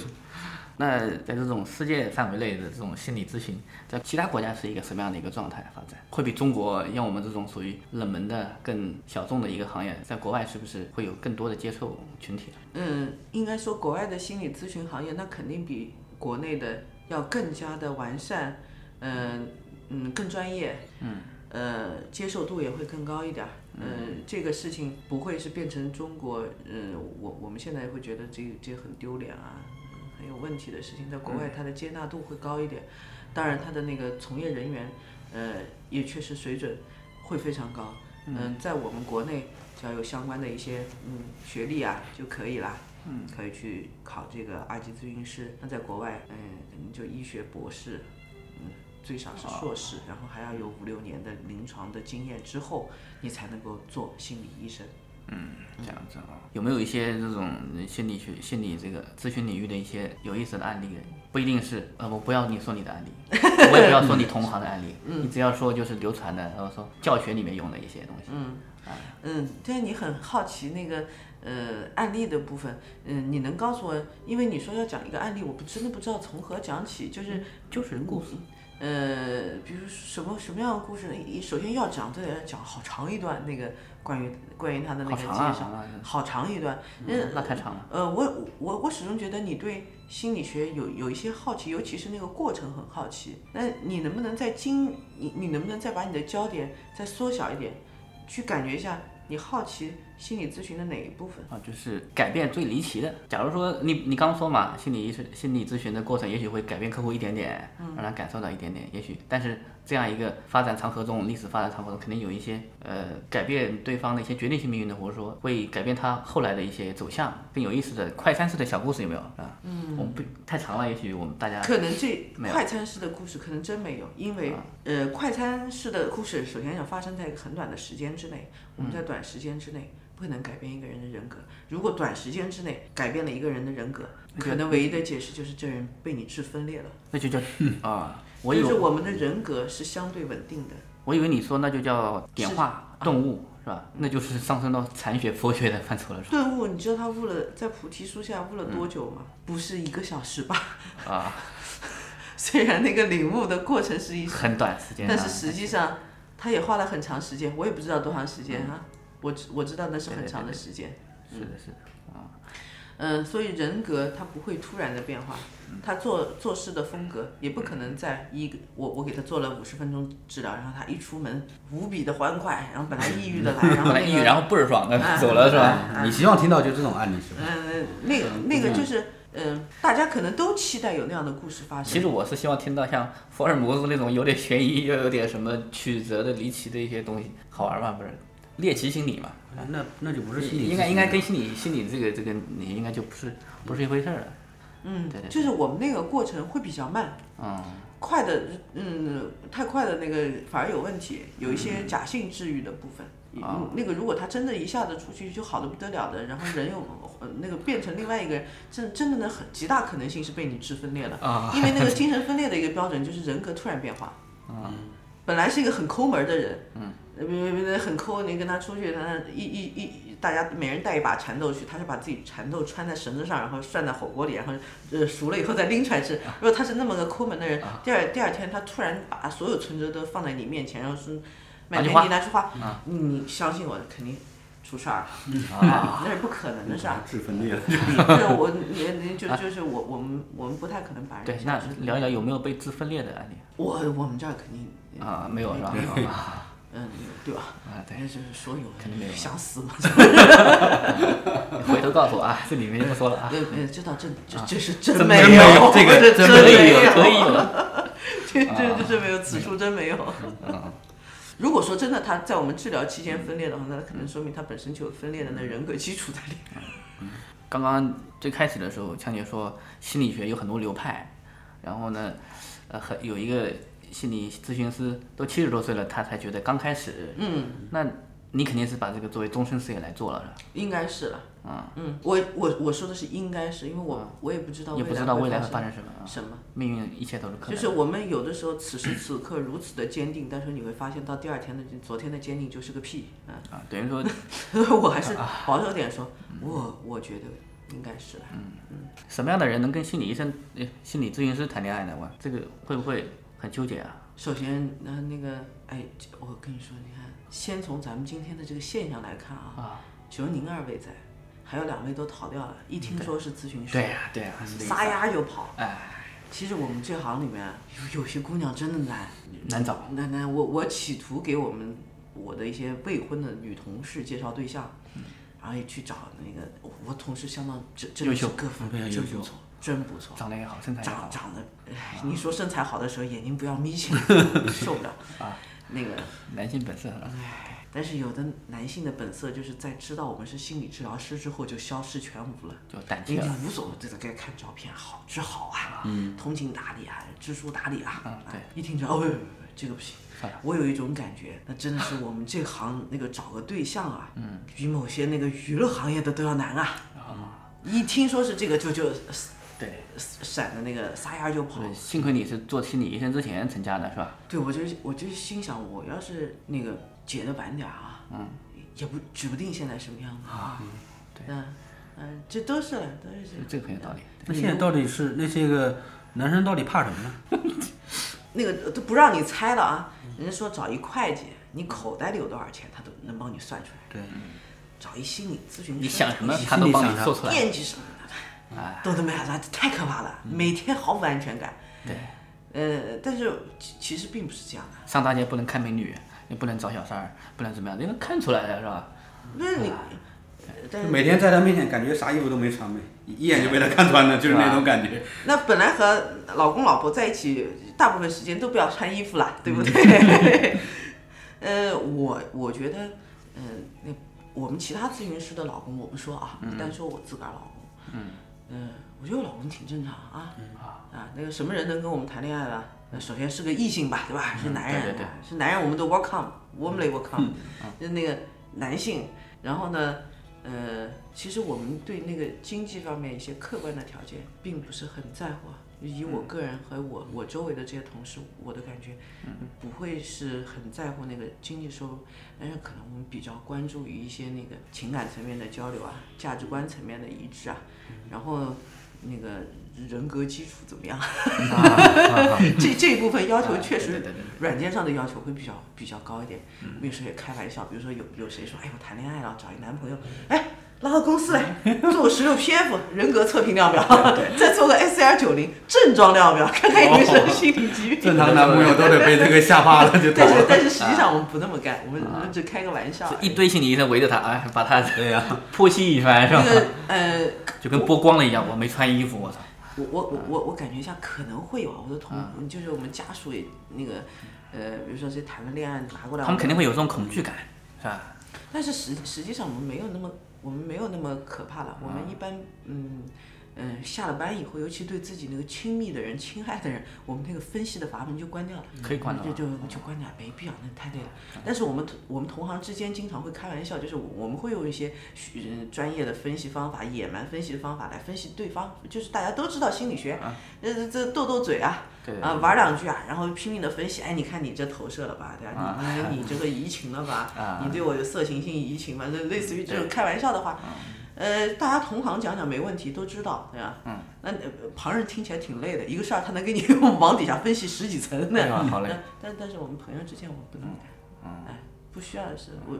Speaker 4: 那在这种世界范围内的这种心理咨询，在其他国家是一个什么样的一个状态发展？会比中国像我们这种属于冷门的、更小众的一个行业，在国外是不是会有更多的接受群体？
Speaker 6: 嗯，应该说国外的心理咨询行业，那肯定比国内的要更加的完善，嗯嗯，更专业，
Speaker 4: 嗯，
Speaker 6: 呃，接受度也会更高一点儿。嗯，这个事情不会是变成中国，嗯，我我们现在会觉得这这很丢脸啊，很有问题的事情，在国外它的接纳度会高一点，当然它的那个从业人员，呃，也确实水准会非常高。嗯，在我们国内只要有相关的一些嗯学历啊就可以啦。
Speaker 4: 嗯，
Speaker 6: 可以去考这个二级咨询师。那在国外，嗯，你就医学博士，嗯，最少是硕士，然后还要有五六年的临床的经验之后，你才能够做心理医生。
Speaker 4: 嗯，这样子啊，有没有一些这种心理学、心理这个咨询领域的一些有意思的案例？不一定是，呃，我不要你说你的案例，(laughs) 我也不要说你同行的案例，
Speaker 6: 嗯
Speaker 4: 你只要说就是流传的，然后说教学里面用的一些东西。
Speaker 6: 嗯，嗯，对你很好奇那个呃案例的部分，嗯，你能告诉我？因为你说要讲一个案例，我不真的不知道从何讲起，就是
Speaker 4: 就是人故事。
Speaker 6: 呃，比如什么什么样的故事呢？一首先要讲，这要讲好长一段那个关于关于他的那个介
Speaker 4: 好长啊
Speaker 6: 绍，
Speaker 4: 啊
Speaker 6: 好长一段。
Speaker 4: 嗯那太长了
Speaker 6: 呃，我我我始终觉得你对心理学有有一些好奇，尤其是那个过程很好奇。那你能不能再精，你你能不能再把你的焦点再缩小一点，去感觉一下你好奇心理咨询的哪一部分？
Speaker 4: 啊，就是改变最离奇的。假如说你你刚说嘛，心理医生心理咨询的过程，也许会改变客户一点点，
Speaker 6: 嗯
Speaker 4: 让他感受到一点点，也许，但是这样一个发展长河中，历史发展长河中，肯定有一些呃改变对方的一些决定性命运的，或者说会改变他后来的一些走向，更有意思的快餐式的小故事有没有啊？
Speaker 6: 嗯
Speaker 4: 我们不太长了，也许我们大家
Speaker 6: 可能这快餐式的故事可能真没有，因为、呃，快餐式的故事首先要发生在一个很短的时间之内，我们在短时间之内不可能改变一个人的人格。如果短时间之内改变了一个人的人格，可能唯一的解释就是这人被你治分裂了。
Speaker 4: 那就叫啊，为
Speaker 6: 就是我们的人格是相对稳定的。
Speaker 4: 我以为你说那就叫点化顿悟是吧？那就是上升到禅学佛学的范畴了是吧？
Speaker 6: 顿悟，你知道他悟了在菩提树下悟了多久吗？不是一个小时吧？
Speaker 4: 啊，(laughs)
Speaker 6: 虽然那个领悟的过程是一
Speaker 4: 很短时间啊
Speaker 6: 但是实际上他也花了很长时间，我也不知道多长时间哈、我知我知道那是很长的时间。
Speaker 4: 是的，是的，啊，
Speaker 6: 嗯，所以人格它不会突然的变化，
Speaker 4: 嗯
Speaker 6: 他做做事的风格也不可能在一个我我给他做了五十分钟治疗，然后他一出门无比的欢快，然后本来抑郁的来，然后、那个、
Speaker 4: 本来抑郁，然后倍儿爽走了是吧？
Speaker 6: 哎
Speaker 5: 你希望听到就这种案例是吧？
Speaker 6: 嗯，那个那个就是嗯，大家可能都期待有那样的故事发生。
Speaker 4: 其实我是希望听到像福尔摩斯那种有点悬疑又有点什么曲折的离奇的一些东西，好玩吗？不是猎奇心理嘛？
Speaker 5: 那那就不是心理
Speaker 4: 应该应该跟心理心理这个这个你应该就不是不是一回事儿了。
Speaker 6: 嗯
Speaker 4: 对对，
Speaker 6: 就是我们那个过程会比较慢，
Speaker 4: 嗯，
Speaker 6: 快的，嗯，太快的那个反而有问题，有一
Speaker 4: 嗯
Speaker 6: 些假性治愈的部分。那个如果他真的一下子出去就好的不得了的，然后人又呃那个变成另外一个人，真真的呢很极大可能性是被你治分裂了，
Speaker 4: 啊
Speaker 6: 因为那个 (laughs) 精神分裂的一个标准就是人格突然变化。
Speaker 4: 嗯
Speaker 6: 本来是一个很抠门的人，
Speaker 4: 嗯，
Speaker 6: 别别别很抠，你跟他出去，他一一一大家每人带一把蚕豆去，他是把自己蚕豆穿在绳子上，然后涮在火锅里，然后呃熟了以后再拎出来吃。如果他是那么个抠门的人，第二第二天他突然把所有存折都放在你面前，然后说买给你拿去花
Speaker 4: 啊，
Speaker 6: 你相信我，肯定出事儿，(laughs)
Speaker 4: 啊
Speaker 6: 那是不可能的事儿。
Speaker 5: 治分裂了。
Speaker 6: 对，我你你就就是我我们我们不太可能把人
Speaker 4: 对，那聊一聊有没有被自分裂的案例？
Speaker 6: 我我们这儿肯定
Speaker 4: 啊，没有是吧？
Speaker 6: 没有
Speaker 4: 啊
Speaker 6: 嗯，对吧？
Speaker 4: 啊，对，
Speaker 6: 就是说有
Speaker 4: 肯定没有
Speaker 6: 想死嘛。(laughs)
Speaker 4: 你回头告诉我啊，这里面就不说了啊。
Speaker 6: 对，对，这倒真这
Speaker 4: 啊
Speaker 6: 这是真
Speaker 4: 真
Speaker 6: 没
Speaker 4: 没有这个
Speaker 6: 这
Speaker 4: 真
Speaker 6: 真
Speaker 4: 没有
Speaker 6: 有，
Speaker 4: 可以有
Speaker 6: 这
Speaker 4: 啊
Speaker 6: 这这真没有，此处真没有。(laughs)
Speaker 4: 嗯
Speaker 6: 如果说真的他在我们治疗期间分裂的话，那可能说明他本身就有分裂的那人格基础在里面。
Speaker 4: 刚刚最开始的时候，强姐说心理学有很多流派，然后呢，呃，很有一个心理咨询师都七十多岁了，他才觉得刚开始。
Speaker 6: 嗯，
Speaker 4: 那你肯定是把这个作为终身事业来做了，是吧？
Speaker 6: 应该是了。
Speaker 4: 啊，
Speaker 6: 嗯，我我我说的是应该是，因为我我也不知道
Speaker 4: 也
Speaker 6: 未来
Speaker 4: 不知道未来会
Speaker 6: 会
Speaker 4: 发生什么啊
Speaker 6: 什么。
Speaker 4: 命运一切都是可能。
Speaker 6: 就是我们有的时候此时此刻如此的坚定，但是你会发现到第二天的昨天的坚定就是个屁，嗯。
Speaker 4: 啊，等于说，(laughs)
Speaker 6: 我还是保守点说，我我觉得应该是吧。嗯
Speaker 4: 什么样的人能跟心理医生、呃心理咨询师谈恋爱呢？我这个会不会很纠结啊？
Speaker 6: 首先，那那个，哎，我跟你说，你看，先从咱们今天的这个现象来看啊，只有您二位在，还有两位都逃掉了。一听说是咨询师，
Speaker 4: 对呀对呀
Speaker 6: 撒丫就跑。
Speaker 4: 哎，
Speaker 6: 其实我们这行里面有有些姑娘真的难
Speaker 4: 难找。
Speaker 6: 难难我我企图给我们我的一些未婚的女同事介绍对象，然后也去找那个我我同事相当真真的是
Speaker 4: 优秀
Speaker 6: 各方
Speaker 4: 非常优秀
Speaker 6: 面真不错，真不错，
Speaker 4: 长得也好，身材也好
Speaker 6: 长。长得，哎你说身材好的时候眼睛不要眯起来，(laughs) 受不了
Speaker 4: 啊。
Speaker 6: 那个。
Speaker 4: 男性本色唉。
Speaker 6: 但是有的男性的本色就是在知道我们是心理治疗师之后就消失全无了，
Speaker 4: 就胆怯了。
Speaker 6: 无所谓，这个该看照片好之好啊，
Speaker 4: 嗯。
Speaker 6: 通情达理啊，知书达理啊，嗯
Speaker 4: 对。
Speaker 6: 一听着哦，不不不这个不行。我有一种感觉，那真的是我们这行那个找个对象啊，(laughs)
Speaker 4: 嗯。
Speaker 6: 比某些那个娱乐行业的都要难啊。一听说是这个就就
Speaker 4: 对
Speaker 6: 闪的那个撒丫就跑。
Speaker 4: 幸亏你是做心理医生之前成家的，是吧？
Speaker 6: 对，我就我就心想，我要是那个结的晚点啊，
Speaker 4: 嗯，
Speaker 6: 也不指不定现在什么样子啊。
Speaker 4: 对，
Speaker 6: 嗯嗯，这都是，都是
Speaker 4: 这个很有道理。
Speaker 5: 那现在到底是那些个男生到底怕什么呢？(laughs)
Speaker 6: 那个都不让你猜了啊。人家说找一会计，你口袋里有多少钱，他都能帮你算出来。
Speaker 5: 对，
Speaker 6: 找一心理咨询师，
Speaker 4: 你想什么他都帮你做出来
Speaker 6: 惦记什么都他妈啥，太可怕了，每天毫无安全感。
Speaker 4: 对，
Speaker 6: 呃，但是其其实并不是这样的。
Speaker 4: 上大街不能看美女，也不能找小三儿，不能怎么样，你能看出来的是吧？
Speaker 6: 那你，但是
Speaker 5: 每天在他面前感觉啥衣服都没穿呗，一眼就被他看穿了，就是那种感觉。
Speaker 6: 那本来和老公老婆在一起，大部分时间都不要穿衣服了，对不对？(laughs) 呃，我我觉得，嗯、那我们其他咨询师的老公，我不说啊，
Speaker 4: 嗯
Speaker 6: 单说我自个儿老公，
Speaker 4: 嗯，
Speaker 6: 嗯、我觉得我老公挺正常啊，啊，那个什么人能跟我们谈恋爱了？那首先是个异性吧，对吧？是男人，
Speaker 4: 对
Speaker 6: 是男人，我们都 welcome，warmly welcome，就那个男性，然后呢，呃，其实我们对那个经济方面一些客观的条件并不是很在乎啊。以我个人和我我周围的这些同事，我的感觉不会是很在乎那个经济收入，但是可能我们比较关注于一些那个情感层面的交流啊，价值观层面的一致啊，然后那个人格基础怎么样？(laughs) 这这一部分要求确实，软件上的要求会比较比较高一点。我们有时候也开玩笑，比如说有有谁说，哎，我谈恋爱了，找一男朋友，哎。拉到公司来 (laughs) 做个十六 PF 人格测评量表，(laughs) 再做个 SCR 九零症状量表，看看有没有什么心理疾病。
Speaker 5: 正常男朋友都得被这个吓怕了，就 (laughs)
Speaker 6: 但是但是实际上我们不那么干，我们我们只开个玩笑。
Speaker 4: 一堆心理医生围着他，哎，把他
Speaker 5: 这样
Speaker 4: 剖析一番是吧？
Speaker 6: 那个呃，
Speaker 4: 就跟剥光了一样，我没穿衣服，我操！
Speaker 6: 我我我我我感觉一下可能会有啊，我的同就是我们家属也那个呃，比如说谁谈了恋爱拿过来，
Speaker 4: 他们肯定会有这种恐惧感，是吧？
Speaker 6: 但是实实际上我们没有那么我们没有那么可怕了，我们一般嗯。嗯，下了班以后，尤其对自己那个亲密的人、亲爱的人，我们那个分析的阀门就关掉了，
Speaker 4: 可以关掉
Speaker 6: 就就就关掉，没必要，那太累了。但是我们我们同行之间经常会开玩笑，就是我们会用一些呃专业的分析方法、野蛮分析的方法来分析对方，就是大家都知道心理学，这这斗斗嘴啊，啊玩两句啊，然后拼命的分析，哎，你看你这投射了吧，对吧？你你这个移情了吧？你对我有色情性移情吧？这类似于这种开玩笑的话。呃，大家同行讲讲没问题，都知道，对吧？
Speaker 4: 嗯。
Speaker 6: 那旁人听起来挺累的，一个事儿他能给你往底下分析十几层的。
Speaker 4: 好嘞。(laughs)
Speaker 6: 但但是我们朋友之间我们不能干，
Speaker 4: 嗯。
Speaker 6: 哎，不需要的是，我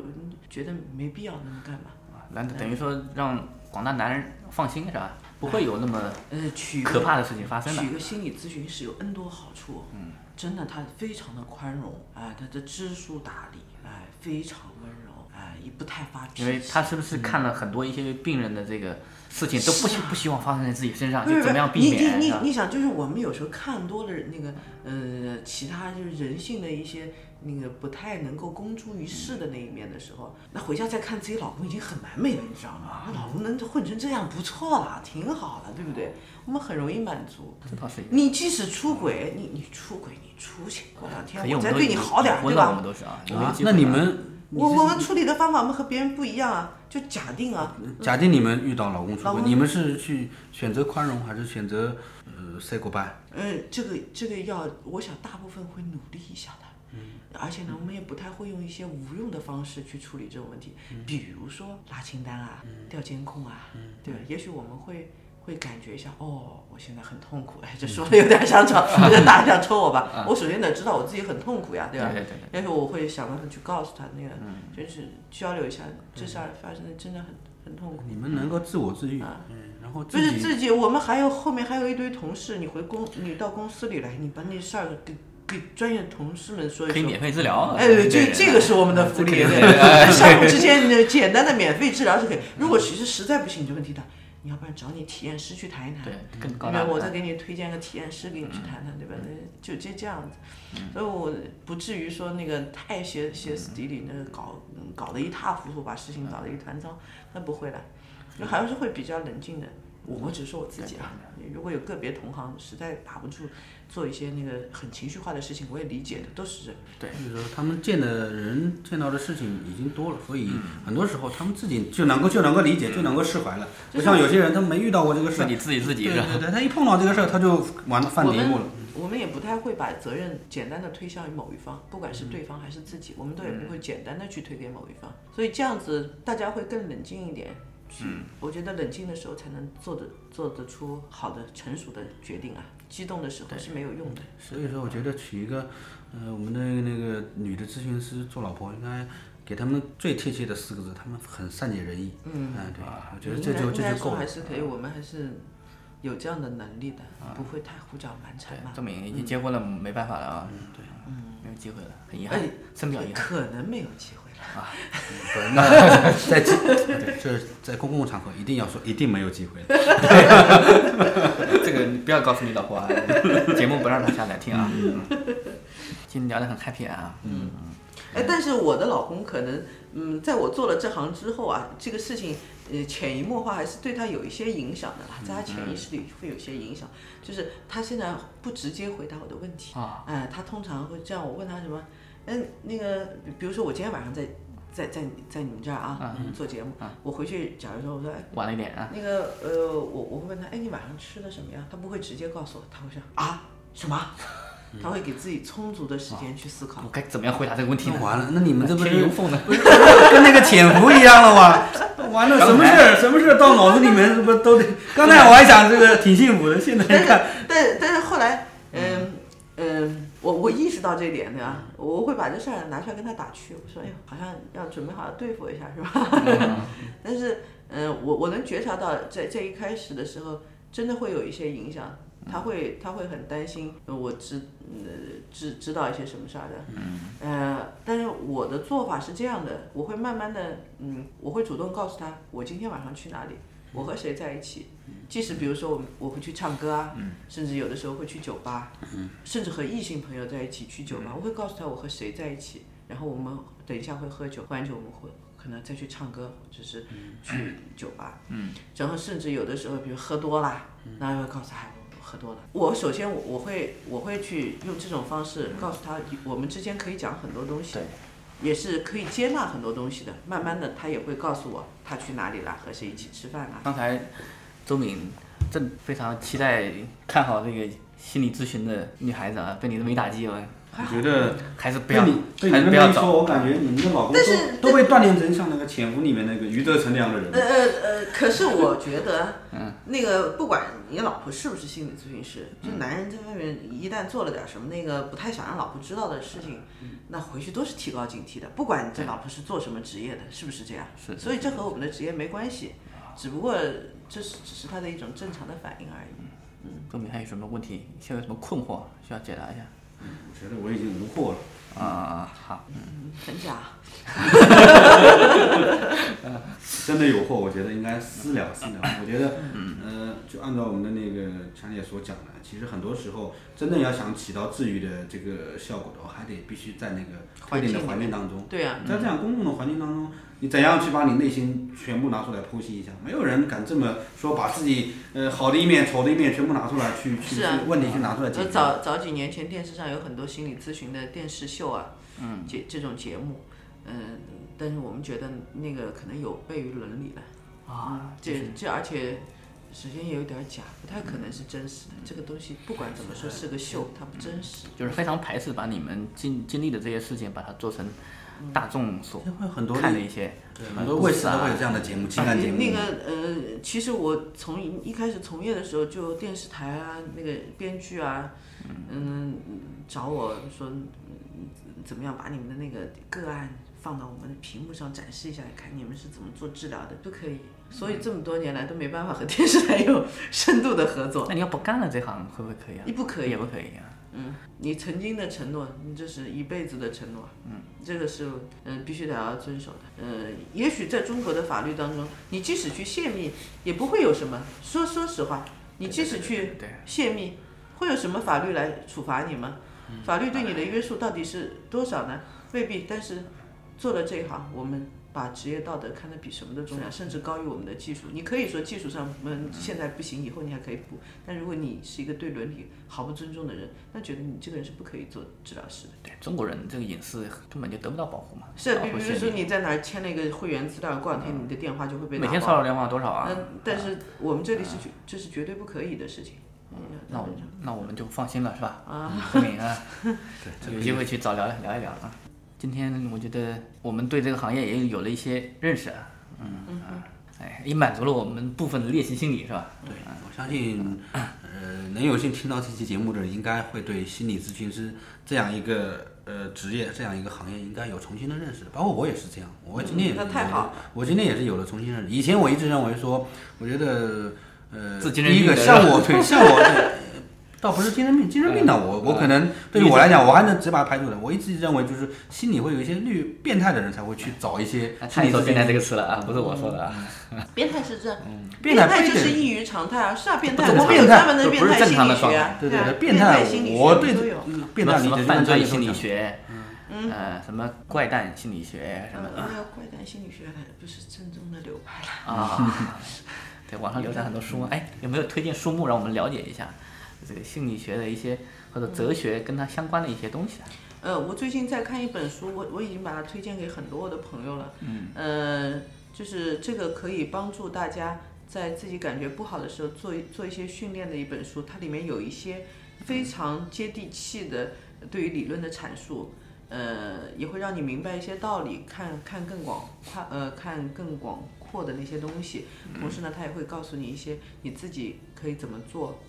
Speaker 6: 觉得没必要那么干嘛。
Speaker 4: 那等于说让广大男人放心是吧？不会有那么
Speaker 6: 呃取
Speaker 4: 可怕的事情发生的。
Speaker 6: 娶个心理咨询师有 N 多好处，
Speaker 4: 嗯，
Speaker 6: 真的他非常的宽容，哎，他的知书达理，哎，非常温柔。哎，也不太发脾气。
Speaker 4: 因为他是不是看了很多一些病人的这个事情，都不希不希望发生在自己身上，就怎么样避免？
Speaker 6: 你你你你想，就是我们有时候看多了那个呃其他就是人性的一些那个不太能够公诸于世的那一面的时候，那回家再看自己老公已经很完美了，你知道吗？啊老公能混成这样不错了，挺好的，对不对？我们很容易满足。
Speaker 4: 这倒是。
Speaker 6: 你即使出轨，你你出轨你出去，过两天
Speaker 4: 我
Speaker 6: 再对你好点，对吧？
Speaker 4: 我们都是啊。
Speaker 5: 啊，那你们。
Speaker 6: 我我们处理的方法，我们和别人不一样啊。就假定啊，
Speaker 5: 假定你们遇到老公出轨，你们是去选择宽容，还是选择呃 say goodbye？
Speaker 6: 嗯，这个这个要，我想大部分会努力一下的。
Speaker 5: 嗯。
Speaker 6: 而且呢，我们也不太会用一些无用的方式去处理这种问题，比如说拉清单啊、调监控啊，对吧？也许我们会。会感觉一下，哦，我现在很痛苦，哎，这说的有点像吵，有点大想抽我吧。(laughs) 我首先得知道我自己很痛苦呀，对吧？
Speaker 4: 对对对。
Speaker 6: 但是我会想办法去告诉他，那个就是交流一下，这事儿发生的真的很很痛苦。
Speaker 5: 你们能够自我治愈啊？嗯，然后
Speaker 6: 不是自己，我们还有后面还有一堆同事，你回公，你到公司里来，你把那事儿给给专业同事们说一说。
Speaker 4: 可以免费治疗。
Speaker 6: 哎，这这个是我们的福利，对，相互之间的简单的免费治疗是可以。如果其实实在不行，你就问题大。你要不然找你体验师去谈一谈，
Speaker 4: 对，
Speaker 6: 我再给你推荐个体验师给你去谈谈，对吧？那就就这样子，所以我不至于说那个太歇歇斯底里，那个搞搞得一塌糊涂，把事情搞得一团糟，那不会的，就还是会比较冷静的。我只是说我自己啊，如果有个别同行实在把不住，做一些那个很情绪化的事情，我也理解的，都是人。
Speaker 4: 对，
Speaker 5: 就是说他们见的人见到的事情已经多了，所以很多时候他们自己就能够就能够理解，就能够释怀了。不像有些人，他没遇到过这个事，
Speaker 4: 自己自己自己
Speaker 5: 对对对，他一碰到这个事儿，他就完了犯嘀咕了。
Speaker 6: 我们也不太会把责任简单的推向于某一方，不管是对方还是自己，我们都也不会简单的去推给某一方。所以这样子大家会更冷静一点。
Speaker 4: 嗯，
Speaker 6: 我觉得冷静的时候才能做得做得出好的成熟的决定啊。激动的时候是没有用的。
Speaker 5: 所以说，我觉得娶一个，呃，我们的那个女的咨询师做老婆，应该给他们最贴切的四个字，他们很善解人意。
Speaker 6: 嗯，
Speaker 5: 哎，对，我觉得这就这就够了。
Speaker 6: 还是可以，我们还是有这样的能力的，不会太胡搅蛮缠嘛。
Speaker 4: 证明已经结婚了，没办法了啊。对，
Speaker 6: 嗯，
Speaker 4: 没有机会了，很遗憾
Speaker 6: 哎，
Speaker 4: 深表遗憾。
Speaker 6: 可能没有机会了
Speaker 4: 啊。(laughs)
Speaker 5: 不是，那在对，这是在公共场合一定要说，一定没有机会。(laughs)
Speaker 4: 这个你不要告诉你老婆啊，节目不让她下来听啊。今天聊得很 happy 啊。嗯。
Speaker 6: 哎，但是我的老公可能，嗯，在我做了这行之后啊，这个事情，呃，潜移默化还是对他有一些影响的啦，在他潜意识里会有一些影响。就是他现在不直接回答我的问题，
Speaker 4: 啊，
Speaker 6: 哎，他通常会这样，我问他什么，嗯，那个，比比如说我今天晚上在在在在你们这儿啊做节目，我回去，假如说我说，哎，
Speaker 4: 晚了一点啊，
Speaker 6: 那个，呃，我我会问他，哎，你晚上吃的什么呀？他不会直接告诉我，他会说啊什么？(laughs) 他会给自己充足的时间去思考。
Speaker 4: 我该怎么样回答这个问题呢？(laughs)
Speaker 5: 完了，那你们这不是
Speaker 4: 天有缝的？
Speaker 5: 不是跟那个潜伏一样了吗？完了，什么事儿什么事儿到脑子里面，是不是都得？刚才我还想这个挺幸福的，现在看，
Speaker 6: 但但我我意识到这一点对吧？我会把这事儿拿出来跟他打趣，我说，哎呦，好像要准备好要对付一下是吧？(laughs) 但是，嗯，我我能觉察到，在在一开始的时候，真的会有一些影响。他会他会很担心，我知呃知知道一些什么事儿的，呃，但是我的做法是这样的，我会慢慢的，嗯，我会主动告诉他，我今天晚上去哪里，我和谁在一起，即使比如说我我会去唱歌啊，甚至有的时候会去酒吧，甚至和异性朋友在一起去酒吧，我会告诉他我和谁在一起，然后我们等一下会喝酒，喝完酒我们会可能再去唱歌，或者是去酒吧，然后甚至有的时候比如喝多啦，那会告诉他。喝多了，我首先我我会我会去用这种方式告诉他，我们之间可以讲很多东西，也是可以接纳很多东西的。慢慢的，他也会告诉我他去哪里了，和谁一起吃饭了。
Speaker 4: 刚才周敏正非常期待看好这个心理咨询的女孩子啊，被你这么一打击，我
Speaker 5: 我觉得
Speaker 4: 还是不要，
Speaker 5: 你对
Speaker 4: 还
Speaker 5: 你
Speaker 4: 是不要
Speaker 5: 说，我感觉你们的老公都都被锻炼成像那个潜伏里面那个余则成那样的人。
Speaker 6: 呃呃呃，可是我觉得，(laughs) 嗯那个不管你老婆是不是心理咨询师，就男人在外面一旦做了点什么那个不太想让老婆知道的事情，那回去都是提高警惕的。不管你这老婆是做什么职业的，是不是这样？
Speaker 4: 是。
Speaker 6: 所以这和我们的职业没关系，只不过这是只是他的一种正常的反应而已。
Speaker 4: 嗯，周敏还有什么问题？现在有什么困惑需要解答一下？
Speaker 5: 我觉得我已经无惑了。
Speaker 4: 啊，好，
Speaker 6: 嗯，很假。(laughs)
Speaker 5: 真的有货，我觉得应该私聊私聊。我觉得，呃，就按照我们的那个强姐所讲的，其实很多时候，真的要想起到治愈的这个效果的话，还得必须在那个特定的环境当中。
Speaker 6: 对啊、
Speaker 5: 在这样公共的环境当中，你怎样去把你内心全部拿出来剖析一下？没有人敢这么说，把自己呃好的一面、丑的一面全部拿出来去去
Speaker 6: 是啊
Speaker 5: 问题去拿出来解决。
Speaker 6: 呃早早几年前电视上有很多心理咨询的电视秀啊，
Speaker 4: 嗯，
Speaker 6: 节这种节目，嗯、但是我们觉得那个可能有悖于伦理了。
Speaker 4: 啊，
Speaker 6: 这这而且首先也有点假，不太可能是真实的。这个东西不管怎么说是个秀，它不真实。
Speaker 4: 就是非常排斥把你们经经历的这些事情，把它做成大众所
Speaker 5: 会很多
Speaker 4: 看的一些
Speaker 5: 对很多卫视都会有这样的节目情感节目
Speaker 6: 那个呃，其实我从一一开始从业的时候，就电视台啊，那个编剧啊，嗯，找我说、嗯怎么样把你们的那个个案放到我们的屏幕上展示一下，看你们是怎么做治疗的，都可以。所以这么多年来都没办法和电视台有深度的合作。
Speaker 4: 那你要不干了这行，会不会可以啊？
Speaker 6: 你不可以
Speaker 4: 也不可以啊。
Speaker 6: 嗯，你曾经的承诺，你这是一辈子的承诺，
Speaker 4: 嗯，
Speaker 6: 这个是嗯必须得要遵守的。呃，也许在中国的法律当中，你即使去泄密，也不会有什么。说说实话，你即使去泄密，会有什么法律来处罚你吗？法律对你的约束到底是多少呢？未必。但是做了这一行，我们把职业道德看得比什么都重要，甚至高于我们的技术。你可以说技术上我们现在不行，以后你还可以补。但如果你是一个对伦理毫不尊重的人，那觉得你这个人是不可以做治疗师的。
Speaker 4: 对中国人这个隐私根本就得不到保护嘛。
Speaker 6: 是，
Speaker 4: 包
Speaker 6: 比比如说你在哪儿签了一个会员资料，过两天你的电话就会被
Speaker 4: 每天骚扰电话多少啊
Speaker 6: 嗯，但是我们这里是绝，这是绝对不可以的事情。嗯
Speaker 4: 那我那我们就放心了，是吧？
Speaker 6: 啊
Speaker 4: 周敏啊，(laughs)
Speaker 5: 对
Speaker 4: 有机会去找聊聊一聊啊。今天我觉得我们对这个行业也有了一些认识啊，嗯啊，哎，也满足了我们部分的猎奇心理，是吧？
Speaker 5: 对，我相信，呃呃，能有幸听到这期节目的人，应该会对心理咨询师这样一个呃职业、这样一个行业，应该有重新的认识。包括我也是这样，我今天也是、
Speaker 6: 嗯那太好了
Speaker 5: 我今天也是有了重新认识。以前我一直认为说，我觉得呃，
Speaker 4: 自
Speaker 5: 第一个
Speaker 4: 精神病的
Speaker 5: 像我 (laughs) 对像我的。倒不是精神病，精神病呢，我我可能对于我来讲，我还能直接把它排除的。我一直认为，就是心里会有一些绿变态的人才会去找一些
Speaker 4: 他
Speaker 5: 心理咨询
Speaker 4: 也说变态这个词了啊，不是我说的啊。
Speaker 6: 变态是这，
Speaker 5: 变
Speaker 6: 变态就是异于常态啊，是啊，变态
Speaker 5: 不
Speaker 6: 的，
Speaker 5: 变态
Speaker 6: 他们的
Speaker 4: 不是
Speaker 6: 变态心
Speaker 4: 正常的
Speaker 6: 学
Speaker 5: 对对对，变
Speaker 6: 变
Speaker 5: 态
Speaker 6: 心理学
Speaker 5: 我对
Speaker 6: 都有。
Speaker 5: 变态理解
Speaker 4: 什么犯罪心理
Speaker 5: 学。
Speaker 6: 嗯
Speaker 4: 呃，什么怪诞心理学什么的
Speaker 6: 那怪诞心理学还不是正宗的流派了。
Speaker 4: 啊。对，网上流传很多书，哎，有没有推荐书目让我们了解一下这个心理学的一些或者哲学跟它相关的一些东西啊？
Speaker 6: 呃，我最近在看一本书，我我已经把它推荐给很多我的朋友了。
Speaker 4: 嗯。
Speaker 6: 呃，就是这个可以帮助大家在自己感觉不好的时候做一做一些训练的一本书，它里面有一些非常接地气的对于理论的阐述。呃，也会让你明白一些道理，看看更广跨呃看更广阔的那些东西。同时呢，他也会告诉你一些你自己可以怎么做。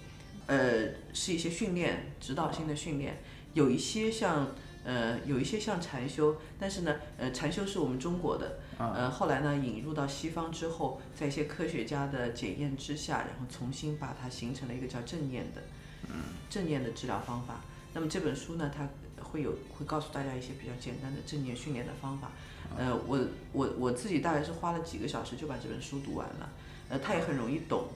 Speaker 6: 呃，是一些训练，指导性的训练，有一些像呃，有一些像禅修，但是呢，呃，禅修是我们中国的，呃，后来呢引入到西方之后，在一些科学家的检验之下，然后重新把它形成了一个叫正念的，正念的治疗方法。那么这本书呢，它会有会告诉大家一些比较简单的正念训练的方法。呃，我我我自己大概是花了几个小时就把这本书读完了，呃，他也很容易懂。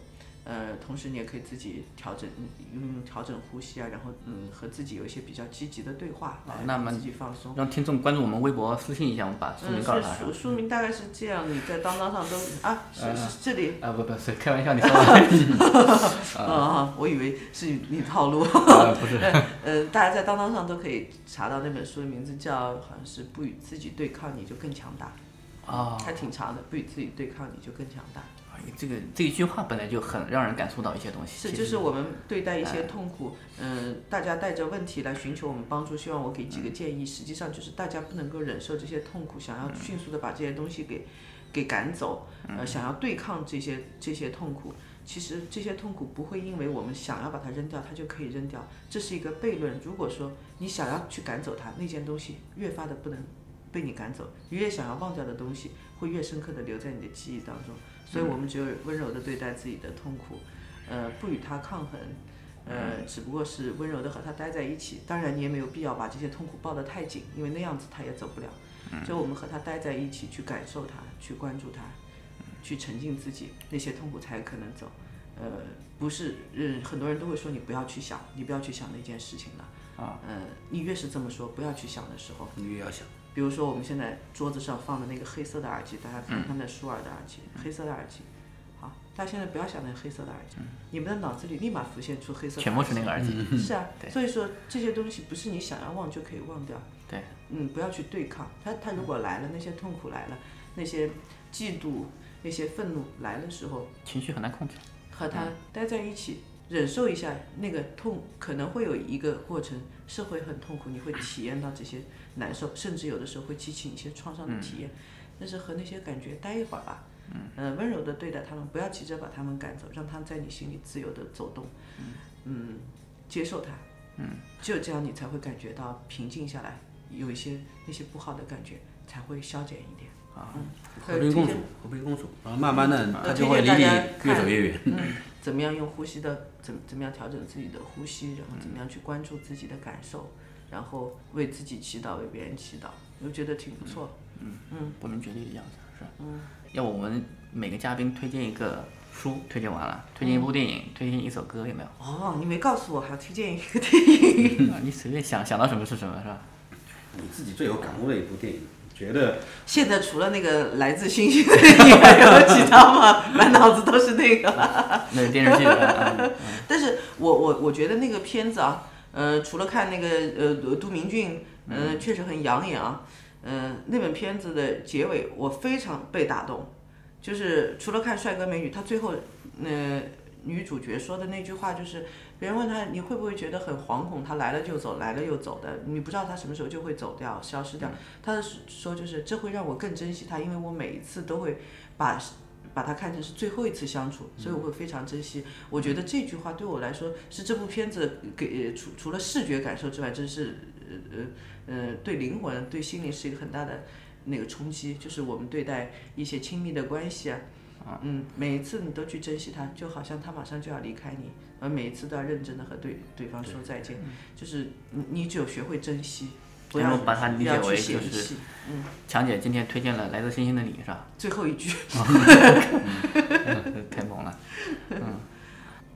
Speaker 6: 呃，同时你也可以自己调整，嗯用调整呼吸啊，然后嗯和自己有一些比较积极的对话，来
Speaker 4: 那么
Speaker 6: 让自己放松。
Speaker 4: 让听众关注我们微博私信一下，我们把书
Speaker 6: 嗯，
Speaker 4: 名告诉他。
Speaker 6: 是书书名大概是这样，你在当当上都啊，是是这里。
Speaker 4: 啊不不是开玩笑，你说吧。
Speaker 6: 啊，(laughs) (laughs) 我以为是你套路。
Speaker 4: 啊不是 (laughs)
Speaker 6: 呃，大家在当当上都可以查到那本书的名字，叫好像是不与自己对抗，你就更强大。
Speaker 4: 啊
Speaker 6: 还挺长的，不与自己对抗，你就更强大。
Speaker 4: 这个这一句话本来就很让人感受到一些东西。
Speaker 6: 是，就是我们对待一些
Speaker 4: 哎
Speaker 6: 痛苦，嗯、大家带着问题来寻求我们帮助，希望我给几个建议。实际上就是大家不能够忍受这些痛苦，想要迅速的把这些东西给给赶走，呃，想要对抗这些这些痛苦。其实这些痛苦不会因为我们想要把它扔掉，它就可以扔掉，这是一个悖论。如果说你想要去赶走它，那件东西越发的不能被你赶走，你越想要忘掉的东西，会越深刻的留在你的记忆当中。所以我们只有温柔的对待自己的痛苦，呃，不与他抗衡，呃，只不过是温柔的和他待在一起。当然，你也没有必要把这些痛苦抱得太紧，因为那样子他也走不了。就我们和他待在一起，去感受他，去关注他，去沉浸自己，那些痛苦才可能走。呃，不是，嗯，很多人都会说你不要去想，你不要去想那件事情了。
Speaker 4: 啊，
Speaker 6: 呃，你越是这么说，不要去想的时候，
Speaker 5: 你越要想。
Speaker 6: 比如说我们现在桌子上放的那个黑色的耳机，大家看那舒尔的耳机，黑色的耳机。好，大家现在不要想那个黑色的耳机，你们的脑子里立马浮现出黑色
Speaker 4: 全部是那个耳机嗯
Speaker 6: 是啊，
Speaker 4: 对
Speaker 6: 所以说这些东西不是你想要忘就可以忘掉。
Speaker 4: 对，
Speaker 6: 嗯，不要去对抗它。它如果来了，那些痛苦来了，那些嫉妒、那些愤怒来的时候，
Speaker 4: 情绪很难控制。
Speaker 6: 和他待在一起，忍受一下那个痛，可能会有一个过程是会很痛苦，你会体验到这些难受，甚至有的时候会激起一些创伤的体验。但是和那些感觉待一会儿吧，嗯、温柔的对待他们，不要急着把他们赶走，让他们在你心里自由的走动，嗯，接受它，
Speaker 4: 嗯，
Speaker 6: 只有这样你才会感觉到平静下来，有一些那些不好的感觉才会消减一点。
Speaker 4: 啊，
Speaker 6: 嗯，
Speaker 5: 和平共处，和平共处，然后慢慢的，他就会离你越走越远。
Speaker 6: 嗯，(laughs) 怎么样用呼吸的，怎怎么样调整自己的呼吸，然后怎么样去关注自己的感受，然后为自己祈祷，为别人祈祷，我觉得挺不错。
Speaker 4: 嗯
Speaker 6: 嗯，
Speaker 4: 不明觉厉的样子是吧？
Speaker 6: 嗯，
Speaker 4: 要不我们每个嘉宾推荐一个书，推荐完了，推荐一部电影，推荐一首歌，有没有？
Speaker 6: 哦，你没告诉我，还要推荐一个电影。
Speaker 4: 啊 (laughs) 你随便想想到什么是什么，是吧？
Speaker 5: 你自己最有感悟的一部电影，觉得 (laughs)
Speaker 6: 现在除了那个来自星星的你，还有其他吗？(laughs) 满脑子都是那个。
Speaker 4: 那个电视剧
Speaker 6: 但是我我我觉得那个片子啊，呃，除了看那个呃都明俊，呃，确实很养眼啊。嗯、那本片子的结尾我非常被打动，就是除了看帅哥美女，他最后呃女主角说的那句话就是，别人问他你会不会觉得很惶恐，他来了就走，来了又走的，你不知道他什么时候就会走掉、消失掉。他说就是这会让我更珍惜他，因为我每一次都会把把它看成是最后一次相处，所以我会非常珍惜。我觉得这句话对我来说是这部片子给除除了视觉感受之外，真是呃呃呃对灵魂、对心灵是一个很大的那个冲击。就是我们对待一些亲密的关系啊，嗯，每一次你都去珍惜它，就好像他马上就要离开你，而每一次都要认真的和对对方说再见。就是你你只有学会珍惜。不要
Speaker 4: 把它理解为就
Speaker 6: 是，嗯，
Speaker 4: 强姐今天推荐了《来自星星的你》，是吧？
Speaker 6: 最后一句，
Speaker 4: 太猛了。嗯，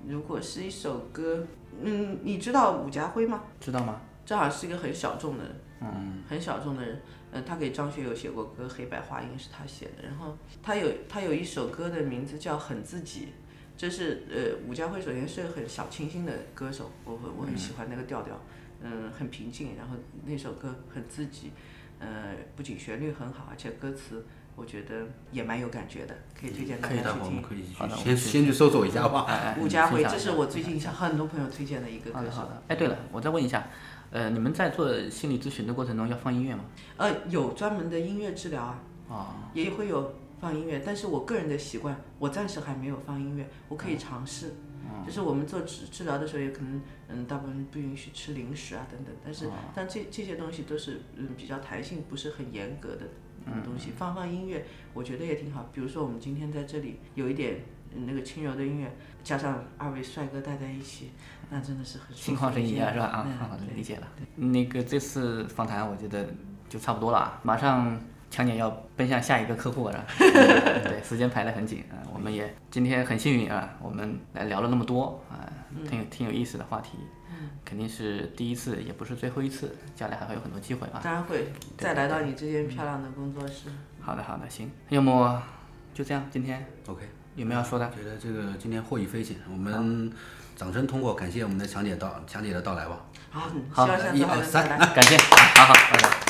Speaker 6: 如果是一首歌，嗯，你知道伍家辉吗？
Speaker 4: 知道吗？
Speaker 6: 正好是一个很小众的，
Speaker 4: 嗯，
Speaker 6: 很小众的人。呃，他给张学友写过歌，《黑白花音》是他写的。然后他有他有一首歌的名字叫《很自己》，这是呃，伍家辉首先是个很小清新的歌手，我我我很喜欢那个调调。嗯，很平静，然后那首歌很自己，呃，不仅旋律很好，而且歌词我觉得也蛮有感觉的，可以推荐大家去听。
Speaker 5: 可以的，我们可以
Speaker 4: 好的，
Speaker 5: 先先去搜索一下吧。
Speaker 6: 吴家辉，这是我最近向很多朋友推荐的一个歌手。
Speaker 4: 好的，哎，对了，我再问一下，呃，你们在做心理咨询的过程中要放音乐吗？
Speaker 6: 呃，有专门的音乐治疗啊，
Speaker 4: 啊，
Speaker 6: 也会有放音乐，但是我个人的习惯，我暂时还没有放音乐，我可以尝试。就是我们做治治疗的时候，也可能嗯，大部分不允许吃零食啊等等。但是，但这这些东西都是嗯比较弹性，不是很严格的东西。放放音乐，我觉得也挺好。比如说我们今天在这里有一点那个轻柔的音乐，加上二位帅哥待在一起，那真的是很
Speaker 4: 心旷神怡啊，是吧？啊，好的，理解了。那个这次访谈我觉得就差不多了，马上。强姐要奔向下一个客户了，(laughs) 对，时间排得很紧啊。我们也今天很幸运啊，我们来聊了那么多啊，挺有挺有意思的话题，肯定是第一次，也不是最后一次，将来还会有很多机会啊。
Speaker 6: 当然会再来到你这间漂亮的工作室。
Speaker 4: 好的好的，行，要么就这样，今天
Speaker 5: OK，
Speaker 4: 有没有要说的？
Speaker 5: 觉得这个今天获益匪浅，我们掌声通过，感谢我们的强姐到强姐的到来吧。
Speaker 6: 好，
Speaker 4: 好，
Speaker 6: 一二
Speaker 5: 三，
Speaker 4: 感谢，好好，拜拜。